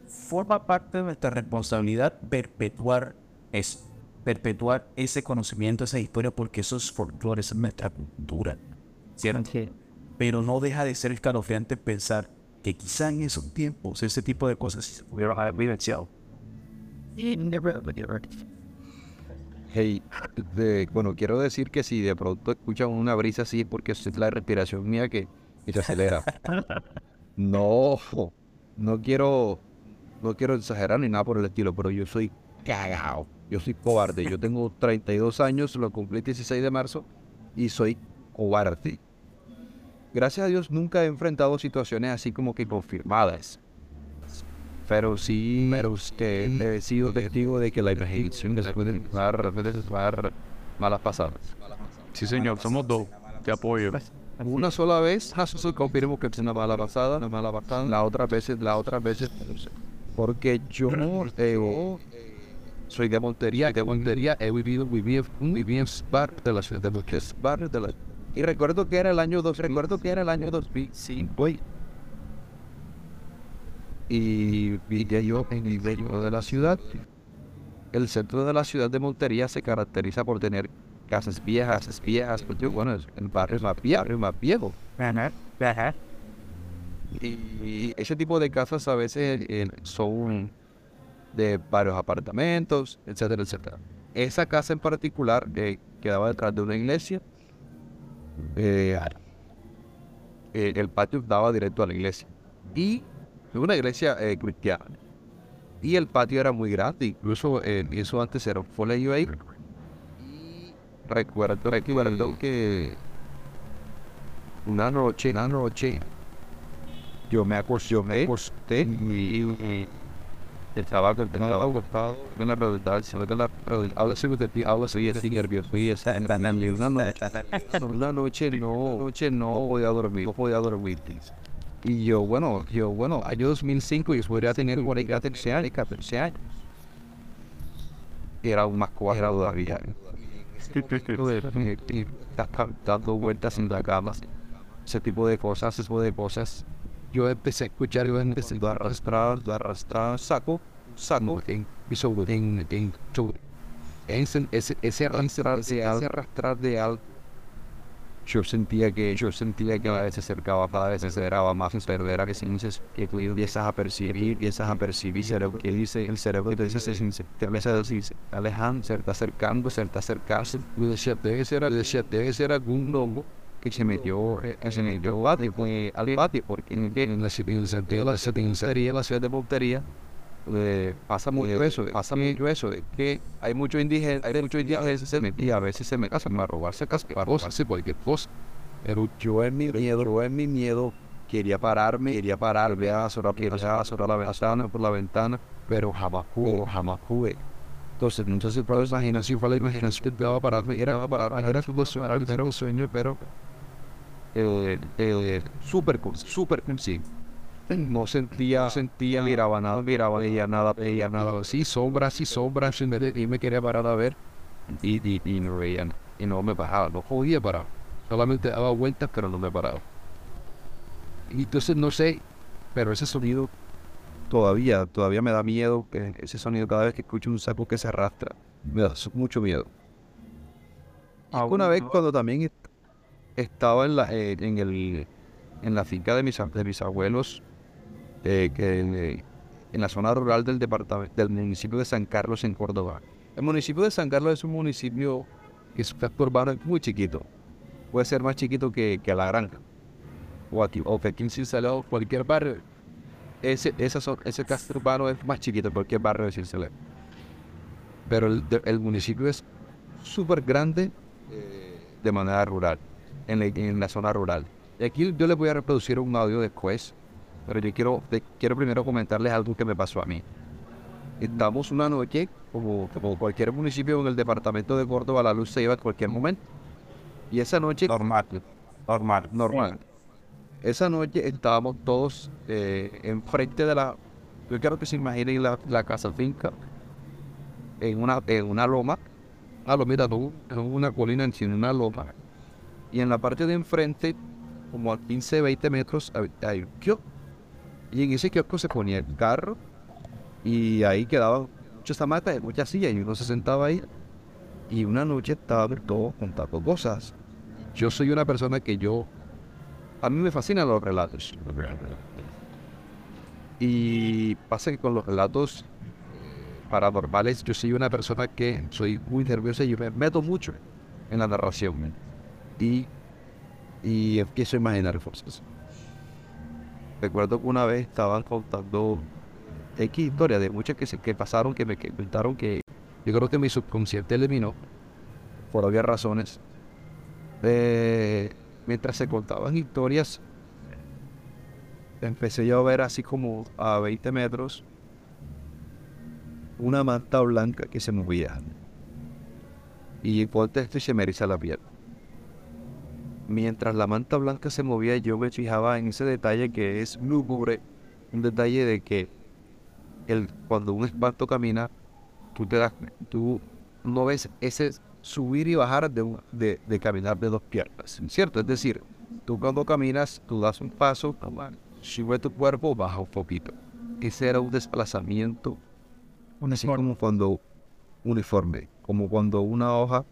Forma parte de nuestra responsabilidad perpetuar eso perpetuar ese conocimiento, esa historia, porque eso es folclore, esa es nuestra cultura, ¿cierto? Sí. Pero no deja de ser escalofriante pensar que quizá en esos tiempos ese tipo de cosas se pudieron haber vivenciado. Hey, de- bueno, quiero decir que si de pronto escuchan una brisa así es porque es la respiración mía que, que se acelera. No, no quiero, no quiero exagerar ni nada por el estilo, pero yo soy cagao. Yo soy cobarde. Yo tengo 32 años, lo cumplí el 16 de marzo y soy cobarde. Gracias a Dios nunca he enfrentado situaciones así como que confirmadas. Pero sí, pero usted he sido testigo de que la imaginación se puede dar, malas pasadas. Sí, señor, somos dos. Te apoyo. Una sola vez, confirmo que es una mala pasada, una mala pasada. La otra veces, la otra veces, porque yo eh, soy de Montería, de Montería, he vivido, viví, viví en bar de la ciudad de Montes, de la y recuerdo que era el año dos, recuerdo que era el año 2005 y- y vivía yo en el medio de la ciudad. El centro de la ciudad de Montería se caracteriza por tener casas viejas, viejas, yo, bueno, es el barrio más viejo, más viejo. Y ese tipo de casas a veces eh, son de varios apartamentos, etcétera, etcétera. Esa casa en particular eh, quedaba detrás de una iglesia. Eh, eh, el patio daba directo a la iglesia. Y una iglesia eh, cristiana. Y el patio era muy grande, incluso eso antes era un colegio ahí. Y recuerdo, recuerdo que una noche, una noche, yo me acosté, yo me acosté y, y estaba estaba acostado en la redundancia, en la redundancia, ahora sí me sentí, ahora sí estoy nervioso y está en una noche, no, noche no podía dormir, no podía dormir. Y yo, bueno, yo, bueno, año 2005 yo podría tener 40, 14 años, 14 años. Era aún más cuadrado todavía. Y estaba dando vueltas en la cama, ese tipo de cosas, ese tipo de cosas. Yo empecé a escuchar, yo empecé a arrastrar, a arrastrar, saco, saco, en en, en, ese, ese, arrastrar de ese arrastrar de algo, yo sentía que, yo sentía que a veces se acercaba, cada vez se aceleraba más, pero era que se que tú empiezas a percibir, empiezas a percibir, cerebro, que dice el cerebro, te dice, te empieza a decir, se está alejando, se está acercando, se está acercando, debe ser algún lobo que se metió, eh, se metió al bate, fue al bate, porque en, la de la la ciudad de Montería, eh, pasa mucho eso, pasa mucho eso, de que hay muchos indígenas, hay muchos indígenas, a veces se metían, a veces se me casan a robarse casas, a robarse cualquier cosa. Pero yo en mi miedo, yo en mi miedo, quería pararme, quería pararme a asorar, quería asorar la ventana por la ventana, pero jamás pude, jamás pude. Entonces, entonces, pero esa imaginación fue la imaginación que a pararme, era para parar, era un sueño, era un sueño, pero eh, eh, súper, súper consciente. No sentía, sentía, miraba nada, miraba, veía nada, veía nada. Sí, sombras, sí, sombras, y me, y me quería parar a ver. y, y, y no veían, y no me paraba, no podía parar. Solamente daba vueltas, pero no me paraba. Y entonces no sé, pero ese sonido todavía, todavía me da miedo, ese sonido cada vez que escucho un sapo que se arrastra, me da mucho miedo. Una vez cuando también estaba en la, eh, en el, en la finca de mis, de mis abuelos, eh, que eh, en la zona rural del departamento, del municipio de San Carlos en Córdoba. El municipio de San Carlos es un municipio que su casco urbano es muy chiquito. Puede ser más chiquito que, que la granja. O aquí, o en Cincelejo, cualquier barrio. Ese, esa ese casco urbano es más chiquito que cualquier barrio de Cincelejo. Pero el, el municipio es súper grande de manera rural, en la, en la zona rural. Y aquí yo les voy a reproducir un audio después, pero yo quiero, te- quiero primero comentarles algo que me pasó a mí. Estamos una noche, como, como cualquier municipio en el departamento de Córdoba, la luz se iba en cualquier momento. Y esa noche, Normal. Normal. normal. Esa noche estábamos todos eh, enfrente de la. Yo quiero que se imaginen la, la casa finca en una, en una loma. Lo mira, no, en una colina encima una loma. Y en la parte de enfrente, como a 15, 20 metros, hay- un kiosco. Y en ese kiosco se ponía el carro y ahí quedaban muchas hamacas y muchas sillas y uno se sentaba ahí. Y una noche estaban todos contando cosas. Yo soy una persona que yo a mí me fascinan los relatos. Y pasa que con los relatos eh, paranormales, yo soy una persona que soy muy nerviosa y yo me meto mucho en la narración. Y, y empiezo a imaginar cosas. Recuerdo que una vez estaban contando X historias de muchas que, se, que pasaron, que me que contaron que yo creo que mi subconsciente eliminó, por obvias razones. Mientras se contaban historias, empecé yo a ver así como a 20 metros una manta blanca que se movía. Y ponte esto se me la piel. Mientras la manta blanca se movía, yo me fijaba en ese detalle que es lúgubre, un detalle de que el, cuando un espanto camina, tú te das, tú no ves ese subir y bajar de, un- de, de caminar de dos piernas, ¿cierto? Es decir, tú cuando caminas, tú das un paso, sube tu cuerpo, baja un poquito. Ese era un desplazamiento, así como cuando uniforme, como cuando una hoja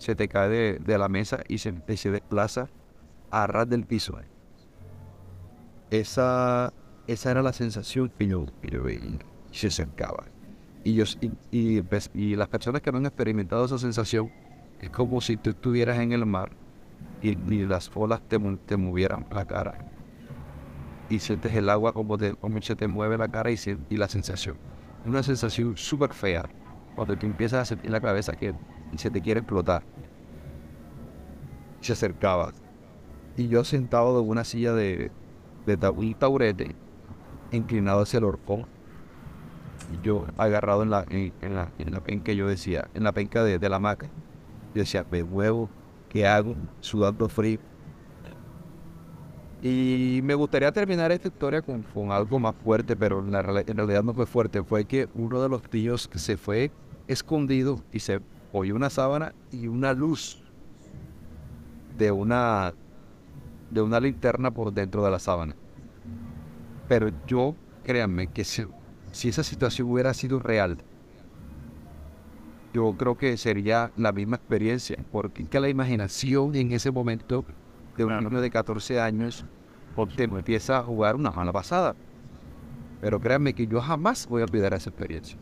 se te cae de, de la mesa y se, se desplaza a ras del piso. Esa, esa era la sensación que yo, yo veía y se acercaba. Y, yo, y, y, las personas que no han experimentado esa sensación, es como si tú estuvieras en el mar y, y las olas te, te movieran la cara. Y sientes el agua como, te, como se te mueve la cara y, se- y la sensación. Una sensación súper fea. Cuando tú empiezas a sentir la cabeza que se te quiere explotar. Se acercaba. Y yo sentado en una silla de, de un taburete, inclinado hacia el horcón, y yo agarrado en la, en, en la, en la penca, yo decía, en la penca de, de la hamaca, yo decía, me muevo, ¿qué hago? Sudando frío. Y me gustaría terminar esta historia con, con algo más fuerte, pero en, en realidad no fue fuerte. Fue que uno de los tíos se fue escondido y se oyó una sábana y una luz de una, de una linterna por dentro de la sábana. Pero yo, créanme, que si, si esa situación hubiera sido real, yo creo que sería la misma experiencia, porque que la imaginación en ese momento de un niño de 14 años te empieza a jugar una mala pasada. Pero créanme que yo jamás voy a olvidar esa experiencia.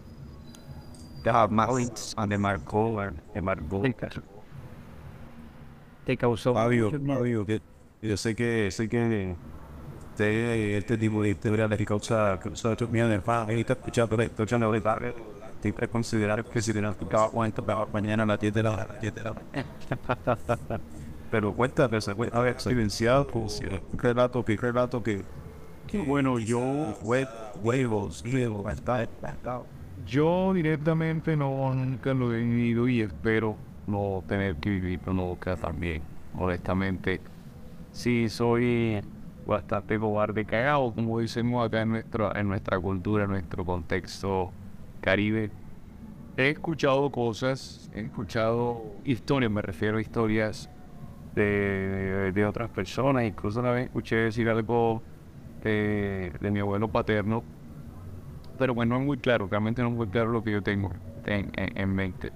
Jamás. Me marcó, me marcó. Te causó. Fabio. Fabio, que yo sé que, sé que este, este tipo de historia le causa, causa miedo. En fan, escuchando, escuchando ahorita, siempre considerar que si tienes que mejor mañana a las 10 de la, a las 10 de la Pero cuéntame, se fue, a ver, vivenciado, pues, relato, que relato que, Bueno, yo, hue- huevos, huevos, está, está. Yo directamente no nunca lo he vivido y espero no tener que vivirlo nunca también. Honestamente, sí soy bastante cobarde cagado, como decimos acá en nuestra, en nuestra cultura, en nuestro contexto caribe. he escuchado cosas, he escuchado historias, me refiero a historias de, de otras personas. Incluso una vez escuché decir algo de, de mi abuelo paterno, pero bueno, no es muy claro, realmente no es muy claro lo que yo tengo en, en, en mente.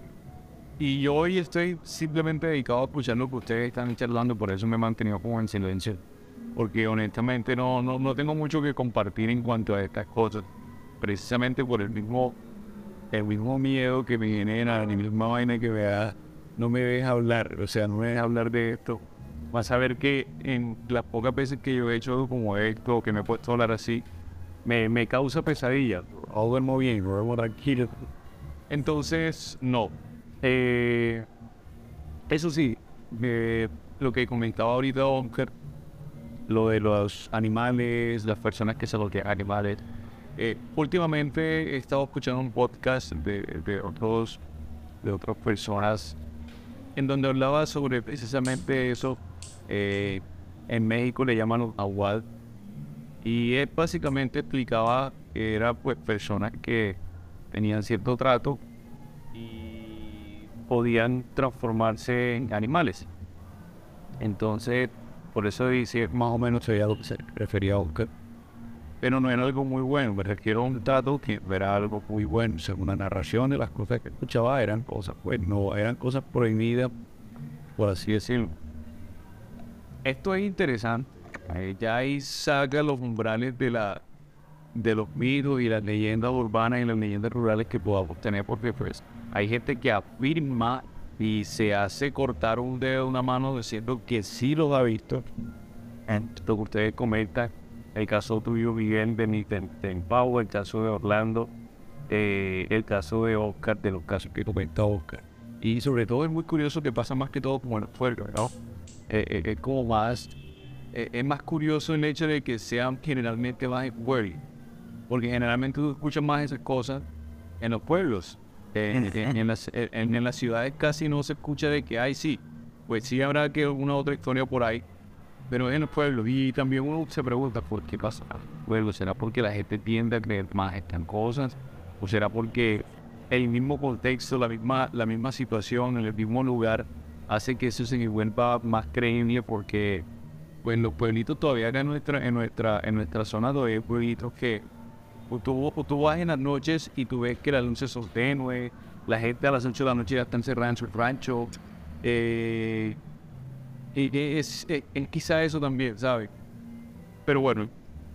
Y yo hoy estoy simplemente dedicado a escuchar lo que ustedes están charlando, por eso me he mantenido como en silencio. Porque honestamente no, no, no tengo mucho que compartir en cuanto a estas cosas. Precisamente por el mismo, el mismo miedo que me genera, la misma vaina que me da, no me deja hablar. O sea, no me deja hablar de esto. Vas a ver que en las pocas veces que yo he hecho como esto, que me he puesto a hablar así, me, me causa pesadilla. O duermo bien, duermo tranquilo. Entonces, no. Eh, eso sí, eh, lo que comentaba ahorita Oscar, lo de los animales, las personas que se lo que animales. Eh, últimamente he estado escuchando un podcast de, de, otros, de otras personas en donde hablaba sobre precisamente eso. Eh, en México le llaman aguad y él básicamente explicaba que era pues personas que tenían cierto trato y podían transformarse en animales. Entonces, por eso dice más o menos se refería a Oscar. Pero no era algo muy bueno, me refiero a un trato que era algo muy bueno. Según la narración de las cosas que escuchaba, eran cosas, pues no, eran cosas prohibidas, por así decirlo. Esto es interesante. Ya ahí saca los umbrales de la de los mitos y las leyendas urbanas y las leyendas rurales que podamos tener, porque pues hay gente que afirma y se hace cortar un dedo de una mano diciendo que sí lo ha visto. Lo que ustedes comentan, el caso tuyo, Miguel, de, de, Pau, el caso de Orlando, eh, el caso de Oscar, de los casos que comenta Oscar. Y sobre todo es muy curioso que pasa más que todo como en el pueblo, ¿no? Eh, eh, es como más, es más curioso el hecho de que sean generalmente más en porque generalmente tú escuchas más esas cosas en los pueblos. en, las, en, las, ciudades casi no se escucha de que, ay, sí, pues sí habrá que una otra historia por ahí, pero en los pueblos. Y también uno se pregunta, ¿por qué pasa? Bueno, ¿será porque la gente tiende a creer más estas cosas? ¿O será porque el mismo contexto, la misma, la misma situación, en el mismo lugar, hace que eso se vuelva más creíble? Porque, pues, los pueblitos todavía en nuestra, en nuestra, en nuestra zona todavía hay pueblitos que Tú, tú, vas en las noches y tú ves que las luces son tenues, la gente a las 8 de la noche ya está encerrada en su rancho. Eh, y es, es, quizá eso también, ¿sabes? Pero bueno,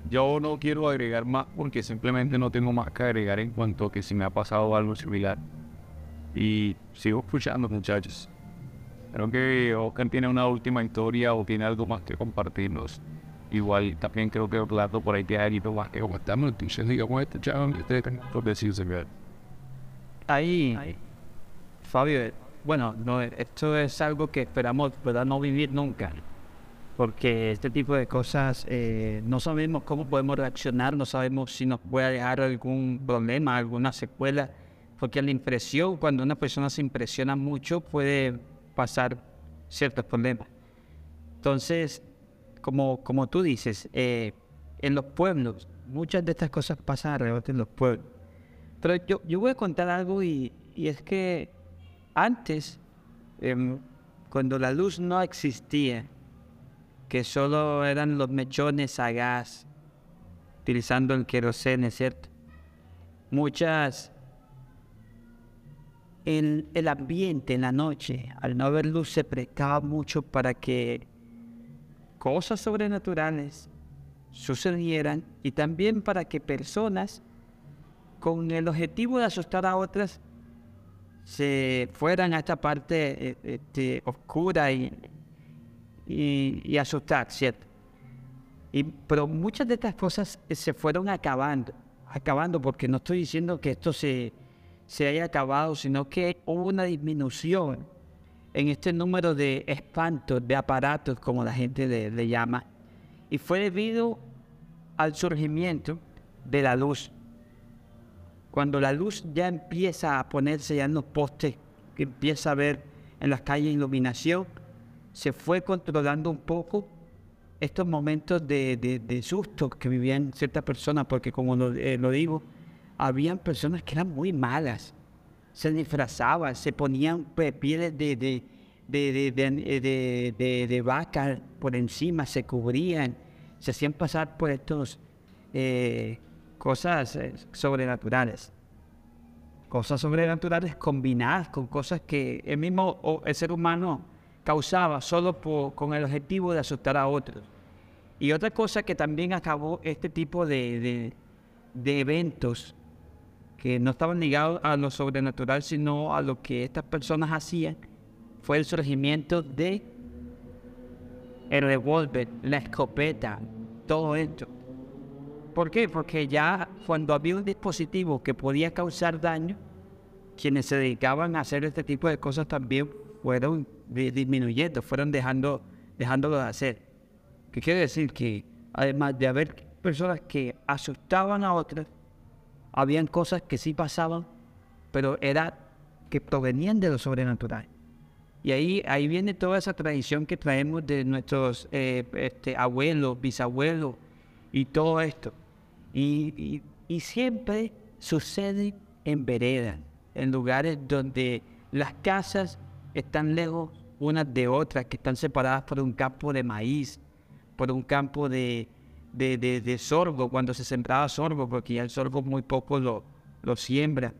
yo no quiero agregar más porque simplemente no tengo más que agregar en cuanto a que si me ha pasado algo similar. Y sigo escuchando, muchachos. Creo que Oscar tiene una última historia o tiene algo más que compartirnos. Igual también creo que plato por ahí ha ido más que estamos diciendo digamos este chaval que ustedes tengan por decirse Ahí, Fabio, bueno, no, esto es algo que esperamos ¿verdad? no vivir nunca. Porque este tipo de cosas eh, no sabemos cómo podemos reaccionar, no sabemos si nos puede dejar algún problema, alguna secuela. Porque la impresión, cuando una persona se impresiona mucho, puede pasar ciertos problemas. Entonces, como, como tú dices, eh, en los pueblos, muchas de estas cosas pasan alrededor de los pueblos. Pero yo, yo voy a contar algo y, es que antes, em, cuando la luz no existía, que solo eran los mechones a gas, utilizando el querosene, ¿cierto? Muchas... El, el ambiente en la noche, al no haber luz, se prestaba mucho para que cosas sobrenaturales sucedieran y también para que personas con el objetivo de asustar a otras se fueran a esta parte eh, este, oscura y, y, asustar, ¿cierto? Pero muchas de estas cosas se fueron acabando, acabando, porque no estoy diciendo que esto se, se haya acabado, sino que hubo una disminución en este número de espantos, de aparatos, como la gente le, llama, y fue debido al surgimiento de la luz. Cuando la luz ya empieza a ponerse ya en los postes, que empieza a ver en las calles iluminación, se fue controlando un poco estos momentos de, de, susto que vivían ciertas personas, porque como lo, eh, lo digo, habían personas que eran muy malas, se disfrazaban, se ponían pieles de, de, de, de, de- vaca por encima, se cubrían, se hacían pasar por estos eh, cosas eh, sobrenaturales. Cosas sobrenaturales combinadas con cosas que el mismo el ser humano causaba solo con el objetivo de asustar a otros. Y otra cosa que también acabó este tipo de, de- de eventos que no estaban ligados a lo sobrenatural, sino a lo que estas personas hacían, fue el surgimiento de el revólver, la escopeta, todo esto. ¿Por qué? Porque ya cuando había un dispositivo que podía causar daño, quienes se dedicaban a hacer este tipo de cosas también fueron di- disminuyendo, fueron dejando, dejándolo de hacer. ¿Qué quiere decir? Que además de haber personas que asustaban a otras, habían cosas que sí pasaban, pero era que provenían de lo sobrenatural. Y ahí, ahí viene toda esa tradición que traemos de nuestros eh, este, abuelos, bisabuelos y todo esto. Y, y- y siempre sucede en veredas, en lugares donde las casas están lejos unas de otras, que están separadas por un campo de maíz, por un campo de, de, de- de sorgo, cuando se sembraba sorgo, porque ya el sorgo muy poco lo, lo siembra.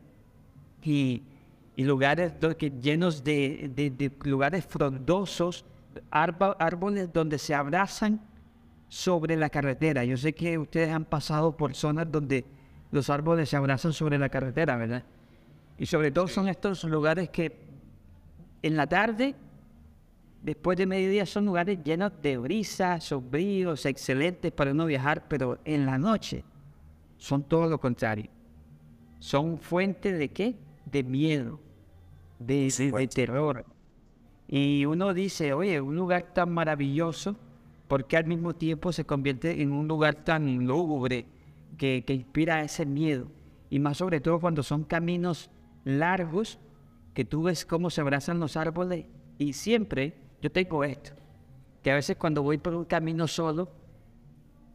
Y, y lugares que- llenos de, de- lugares frondosos, árboles donde se abrazan sobre la carretera. Yo sé que ustedes han pasado por zonas donde los árboles se abrazan sobre la carretera, ¿verdad? Y sobre todo son estos lugares que en la tarde, después de mediodía, son lugares llenos de brisa, sombríos, excelentes para uno viajar, pero en la noche son todo lo contrario. Son fuente de qué? De miedo, de, Sí, de terror. Y uno dice, oye, un lugar tan maravilloso, ¿por qué al mismo tiempo se convierte en un lugar tan lúgubre que, que inspira ese miedo? Y más sobre todo cuando son caminos largos, que tú ves cómo se abrazan los árboles. Y siempre yo tengo esto, que a veces cuando voy por un camino solo,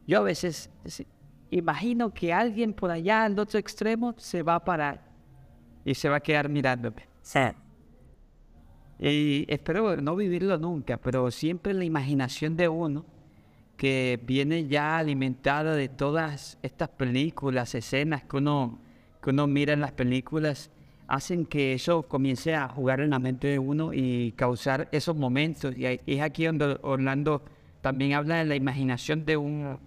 yo a veces sí, imagino que alguien por allá al otro extremo se va a parar y se va a quedar mirándome. Y espero no vivirlo nunca, pero siempre la imaginación de uno, que viene ya alimentada de todas estas películas, escenas que uno, que uno mira en las películas, hacen que eso comience a jugar en la mente de uno y causar esos momentos. Y es aquí donde Orlando también habla de la imaginación de un,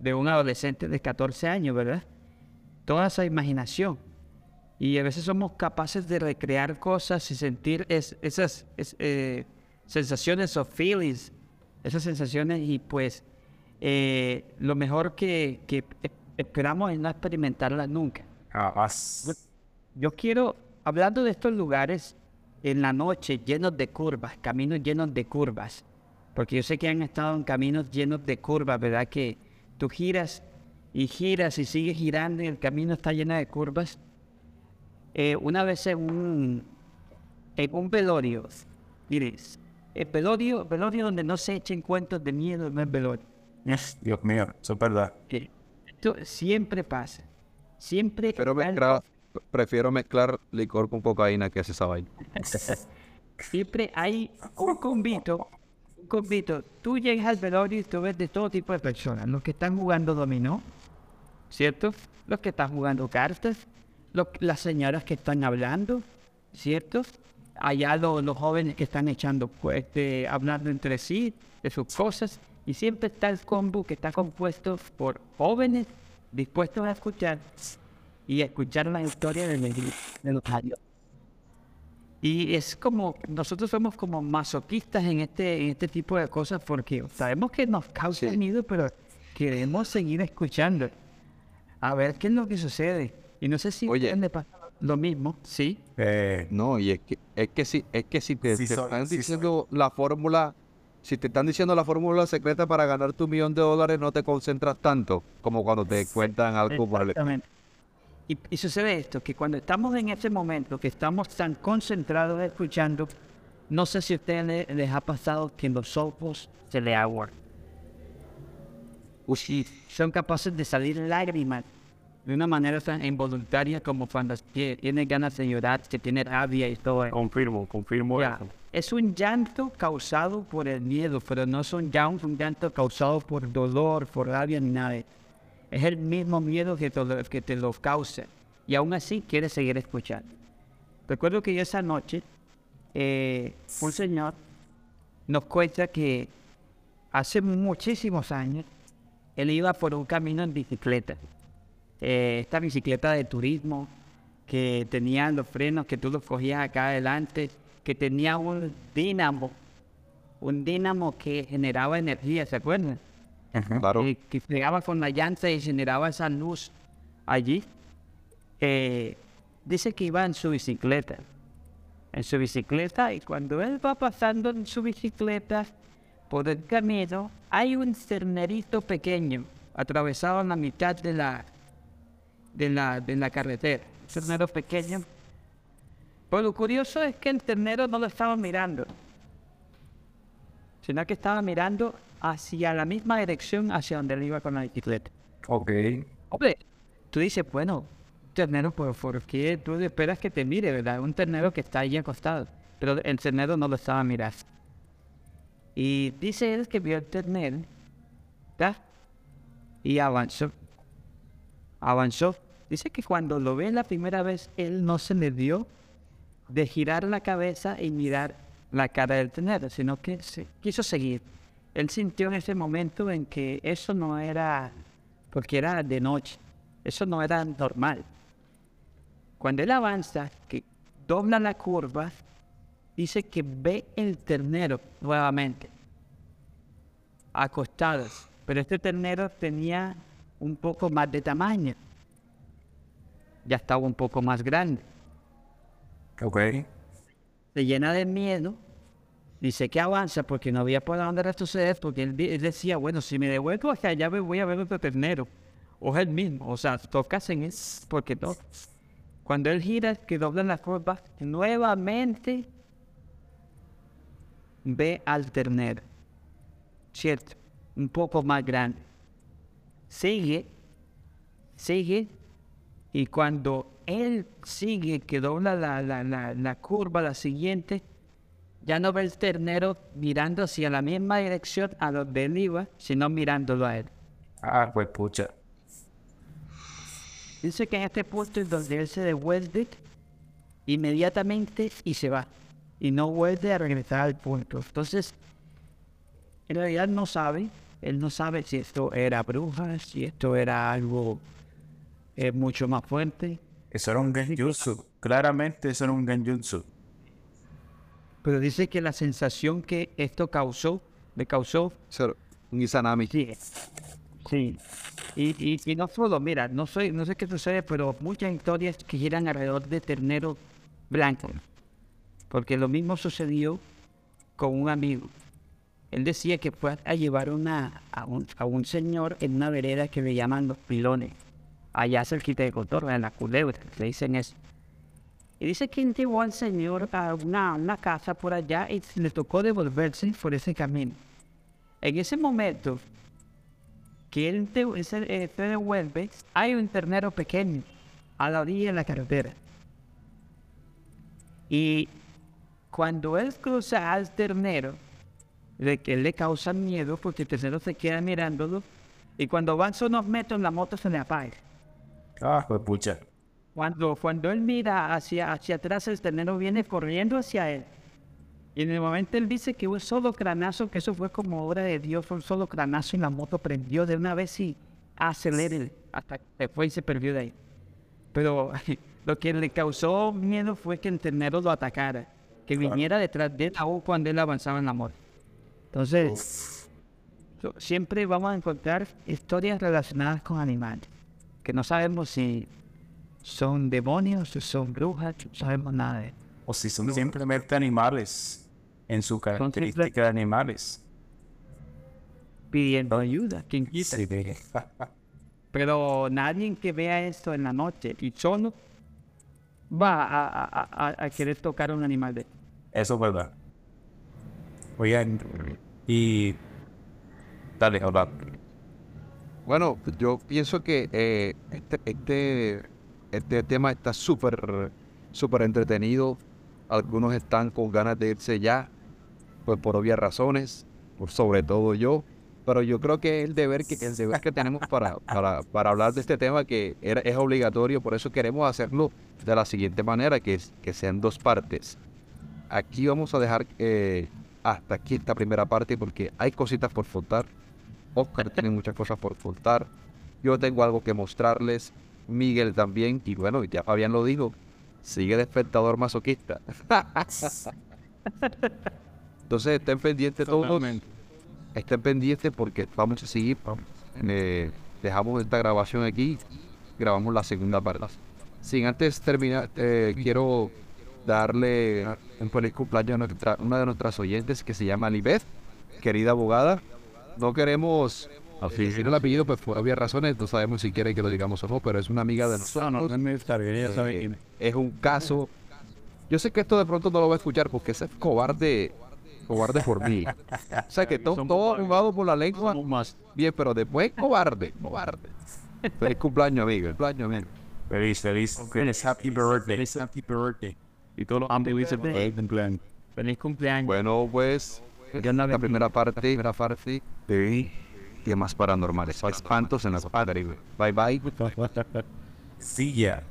de un adolescente de 14 años, ¿verdad? Toda esa imaginación. Y a veces somos capaces de recrear cosas y sentir es- esas es- eh, sensaciones o feelings, esas sensaciones y pues eh, lo mejor que, que esperamos es no experimentarlas nunca. Jamás. Yo quiero, hablando de estos lugares en la noche llenos de curvas, caminos llenos de curvas, porque yo sé que han estado en caminos llenos de curvas, ¿verdad? Que tú giras y giras y sigues girando y el camino está lleno de curvas. Eh, una vez en un, en un velorio, diréis, el velorio, velorio donde no se echen cuentos de miedo, no es velorio. Dios mío, eso es verdad. que Esto siempre pasa. Siempre Pero prefiero mezclar licor con cocaína que hace esa vaina. Siempre hay un convito, un convito. Tú llegas al velorio y tú ves de todo tipo de personas. Los que están jugando dominó, ¿cierto? Los que están jugando cartas, las señoras que están hablando, ¿cierto? Allá lo- los jóvenes que están echando, este, hablando entre sí de sus cosas. Y siempre está el combo que está compuesto por jóvenes dispuestos a escuchar y escuchar la historia de, los- de los años. Y es como, nosotros somos como masoquistas en este, en este tipo de cosas porque sabemos que nos causa Sí. miedo, pero queremos seguir escuchando. A ver qué es lo que sucede. Y no sé si Oye. le pasa lo mismo, ¿sí? Eh, No, y es que, es que si, es que si te, Sí te soy, están sí diciendo la fórmula, si te están diciendo la fórmula secreta para ganar tu millón de dólares, no te concentras tanto como cuando te cuentan algo Exactamente. Y, y sucede esto, que cuando estamos en ese momento, que estamos tan concentrados escuchando, no sé si a ustedes le- les ha pasado que los ojos se le aguan. Y son capaces de salir lágrimas de una manera tan involuntaria como cuando tie- tiene ganas de llorar, que tiene rabia y todo eso. Confirmo, confirmo eso. Es un llanto causado por el miedo, pero no es un llanto, un llanto causado por dolor, por rabia ni nada. Es el mismo miedo que te lo, que te lo causa. Y aún así quieres seguir escuchando. Recuerdo que esa noche eh, un señor nos cuenta que hace muchísimos años él iba por un camino en bicicleta. Eh, esta bicicleta de turismo que tenía los frenos que tú los cogías acá adelante, que tenía un dínamo, un dínamo que generaba energía, ¿se acuerdan? Claro. Eh, que pegaba con la llanta y generaba esa luz allí. Eh, dice que iba en su bicicleta. En su bicicleta, y cuando él va pasando en su bicicleta por el camino, hay un ternerito pequeño atravesado en la mitad de la, de la, de la carretera. Un ternero pequeño. Pero lo curioso es que el ternero no lo estaba mirando, sino que estaba mirando hacia la misma dirección hacia donde él iba con la bicicleta. Ok. Hombre, tú dices, bueno, ternero, ¿por, por qué tú esperas que te mire, verdad? Un ternero que está ahí acostado. Pero el ternero no lo estaba mirando. Y dice él que vio el ternero, ¿verdad? Y avanzó. Avanzó. Dice que cuando lo ve la primera vez, él no se le dio de girar la cabeza y mirar la cara del ternero, sino que se quiso seguir. Él sintió en ese momento en que eso no era, porque era de noche, eso no era normal. Cuando él avanza, que dobla la curva, dice que ve el ternero nuevamente, acostado. Pero este ternero tenía un poco más de tamaño, ya estaba un poco más grande. Ok. se llena de miedo, dice que avanza porque no había por dónde retroceder, porque él, decía, bueno, si me devuelvo hacia allá me voy a ver otro ternero, o es el mismo, o sea, tocas en él, porque no. Cuando él gira, que dobla la curva, nuevamente ve al ternero, ¿cierto? Un poco más grande. Sigue, sigue, y cuando él sigue, que dobla la, la, la, la curva, la siguiente, ya no ve el ternero mirando hacia la misma dirección a donde él iba, sino mirándolo a él. Ah, pues pucha. Dice que en este punto es donde él se devuelve inmediatamente y se va. Y no vuelve a regresar al punto. Entonces, en realidad no sabe. Él no sabe si esto era bruja, si esto era algo eh, mucho más fuerte. Eso era un genjutsu. Claramente eso era un genjutsu. Pero dice que la sensación que esto causó, le causó, Ser un Izanami. sí. Sí. Y, y, y no solo, mira, no, soy, no sé qué sucede, pero muchas historias que giran alrededor de ternero blanco. Porque lo mismo sucedió con un amigo. Él decía que fue a llevar una, a, un, a un señor en una vereda que le llaman los pilones. Allá cerquita de Cotorra, en la culebra, le dicen eso. Y dice que llevó al señor a una, una casa por allá y le tocó devolverse por ese camino. En ese momento que él te- eh, se devuelve, hay un ternero pequeño a la orilla de la carretera. Y cuando él cruza al ternero, de que le causa miedo porque el ternero se queda mirándolo, y cuando avanza unos metros la moto se le apaga. Ah, pues pucha. Cuando, cuando él mira hacia, hacia atrás, el ternero viene corriendo hacia él. Y en el momento él dice que un solo cranazo, que eso fue como obra de Dios, fue un solo cranazo y la moto prendió de una vez y aceleró hasta que se fue y se perdió de ahí. Pero lo que le causó miedo fue que el ternero lo atacara, que viniera detrás de él aún cuando él avanzaba en la moto. Entonces, so- siempre vamos a encontrar historias relacionadas con animales, que no sabemos si son demonios, o son brujas, no sabemos nada de eso. O si son simplemente animales. En su característica de animales. Pidiendo ayuda, quien quita. Sí, Pero nadie que vea esto en la noche y solo va a, a- a- a querer tocar un animal de Eso es verdad. Oigan, y. Dale, habla. Bueno, yo pienso que eh, este, este, este tema está súper, súper entretenido. Algunos están con ganas de irse ya, pues por obvias razones, por sobre todo yo. Pero yo creo que el deber que, el deber que tenemos para, para, para hablar de este tema que era- es obligatorio, por eso queremos hacerlo de la siguiente manera, que, es, que sean dos partes. Aquí vamos a dejar eh, hasta aquí esta primera parte porque hay cositas por contar. Oscar tiene muchas cosas por contar. Yo tengo algo que mostrarles. Miguel también. Y bueno, ya Fabián lo dijo. Sigue despertador masoquista. Entonces estén pendientes todos. Estén pendientes porque vamos a seguir. Eh, dejamos esta grabación aquí. Grabamos la segunda parte. Sin antes terminar, eh, quiero darle un feliz cumpleaños a nuestra- una de nuestras oyentes que se llama Libeth, querida abogada. No queremos decir el apellido, pues por obvias razones, no sabemos si quiere que lo digamos o no, pero es una amiga de nosotros. No, no, no me está bien, ya sabe Eh, es. un caso. Yo sé que esto de pronto no lo va a escuchar porque ese es cobarde, cobarde por mí. O sea que todo, todo arrugado por la lengua, bien, pero después cobarde, cobarde. Feliz cumpleaños, amigo. Cumpleaños, amigo. Feliz, feliz. Feliz happy birthday. Feliz happy birthday. Y todos los cumpleaños. Feliz cumpleaños. Bueno, pues, la primera parte, primera parte de temas paranormales. Espantos en la Caribe. Bye, bye. Sí, ya.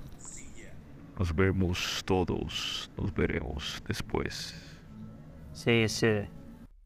Nos vemos todos. Nos veremos después. Sí, sí.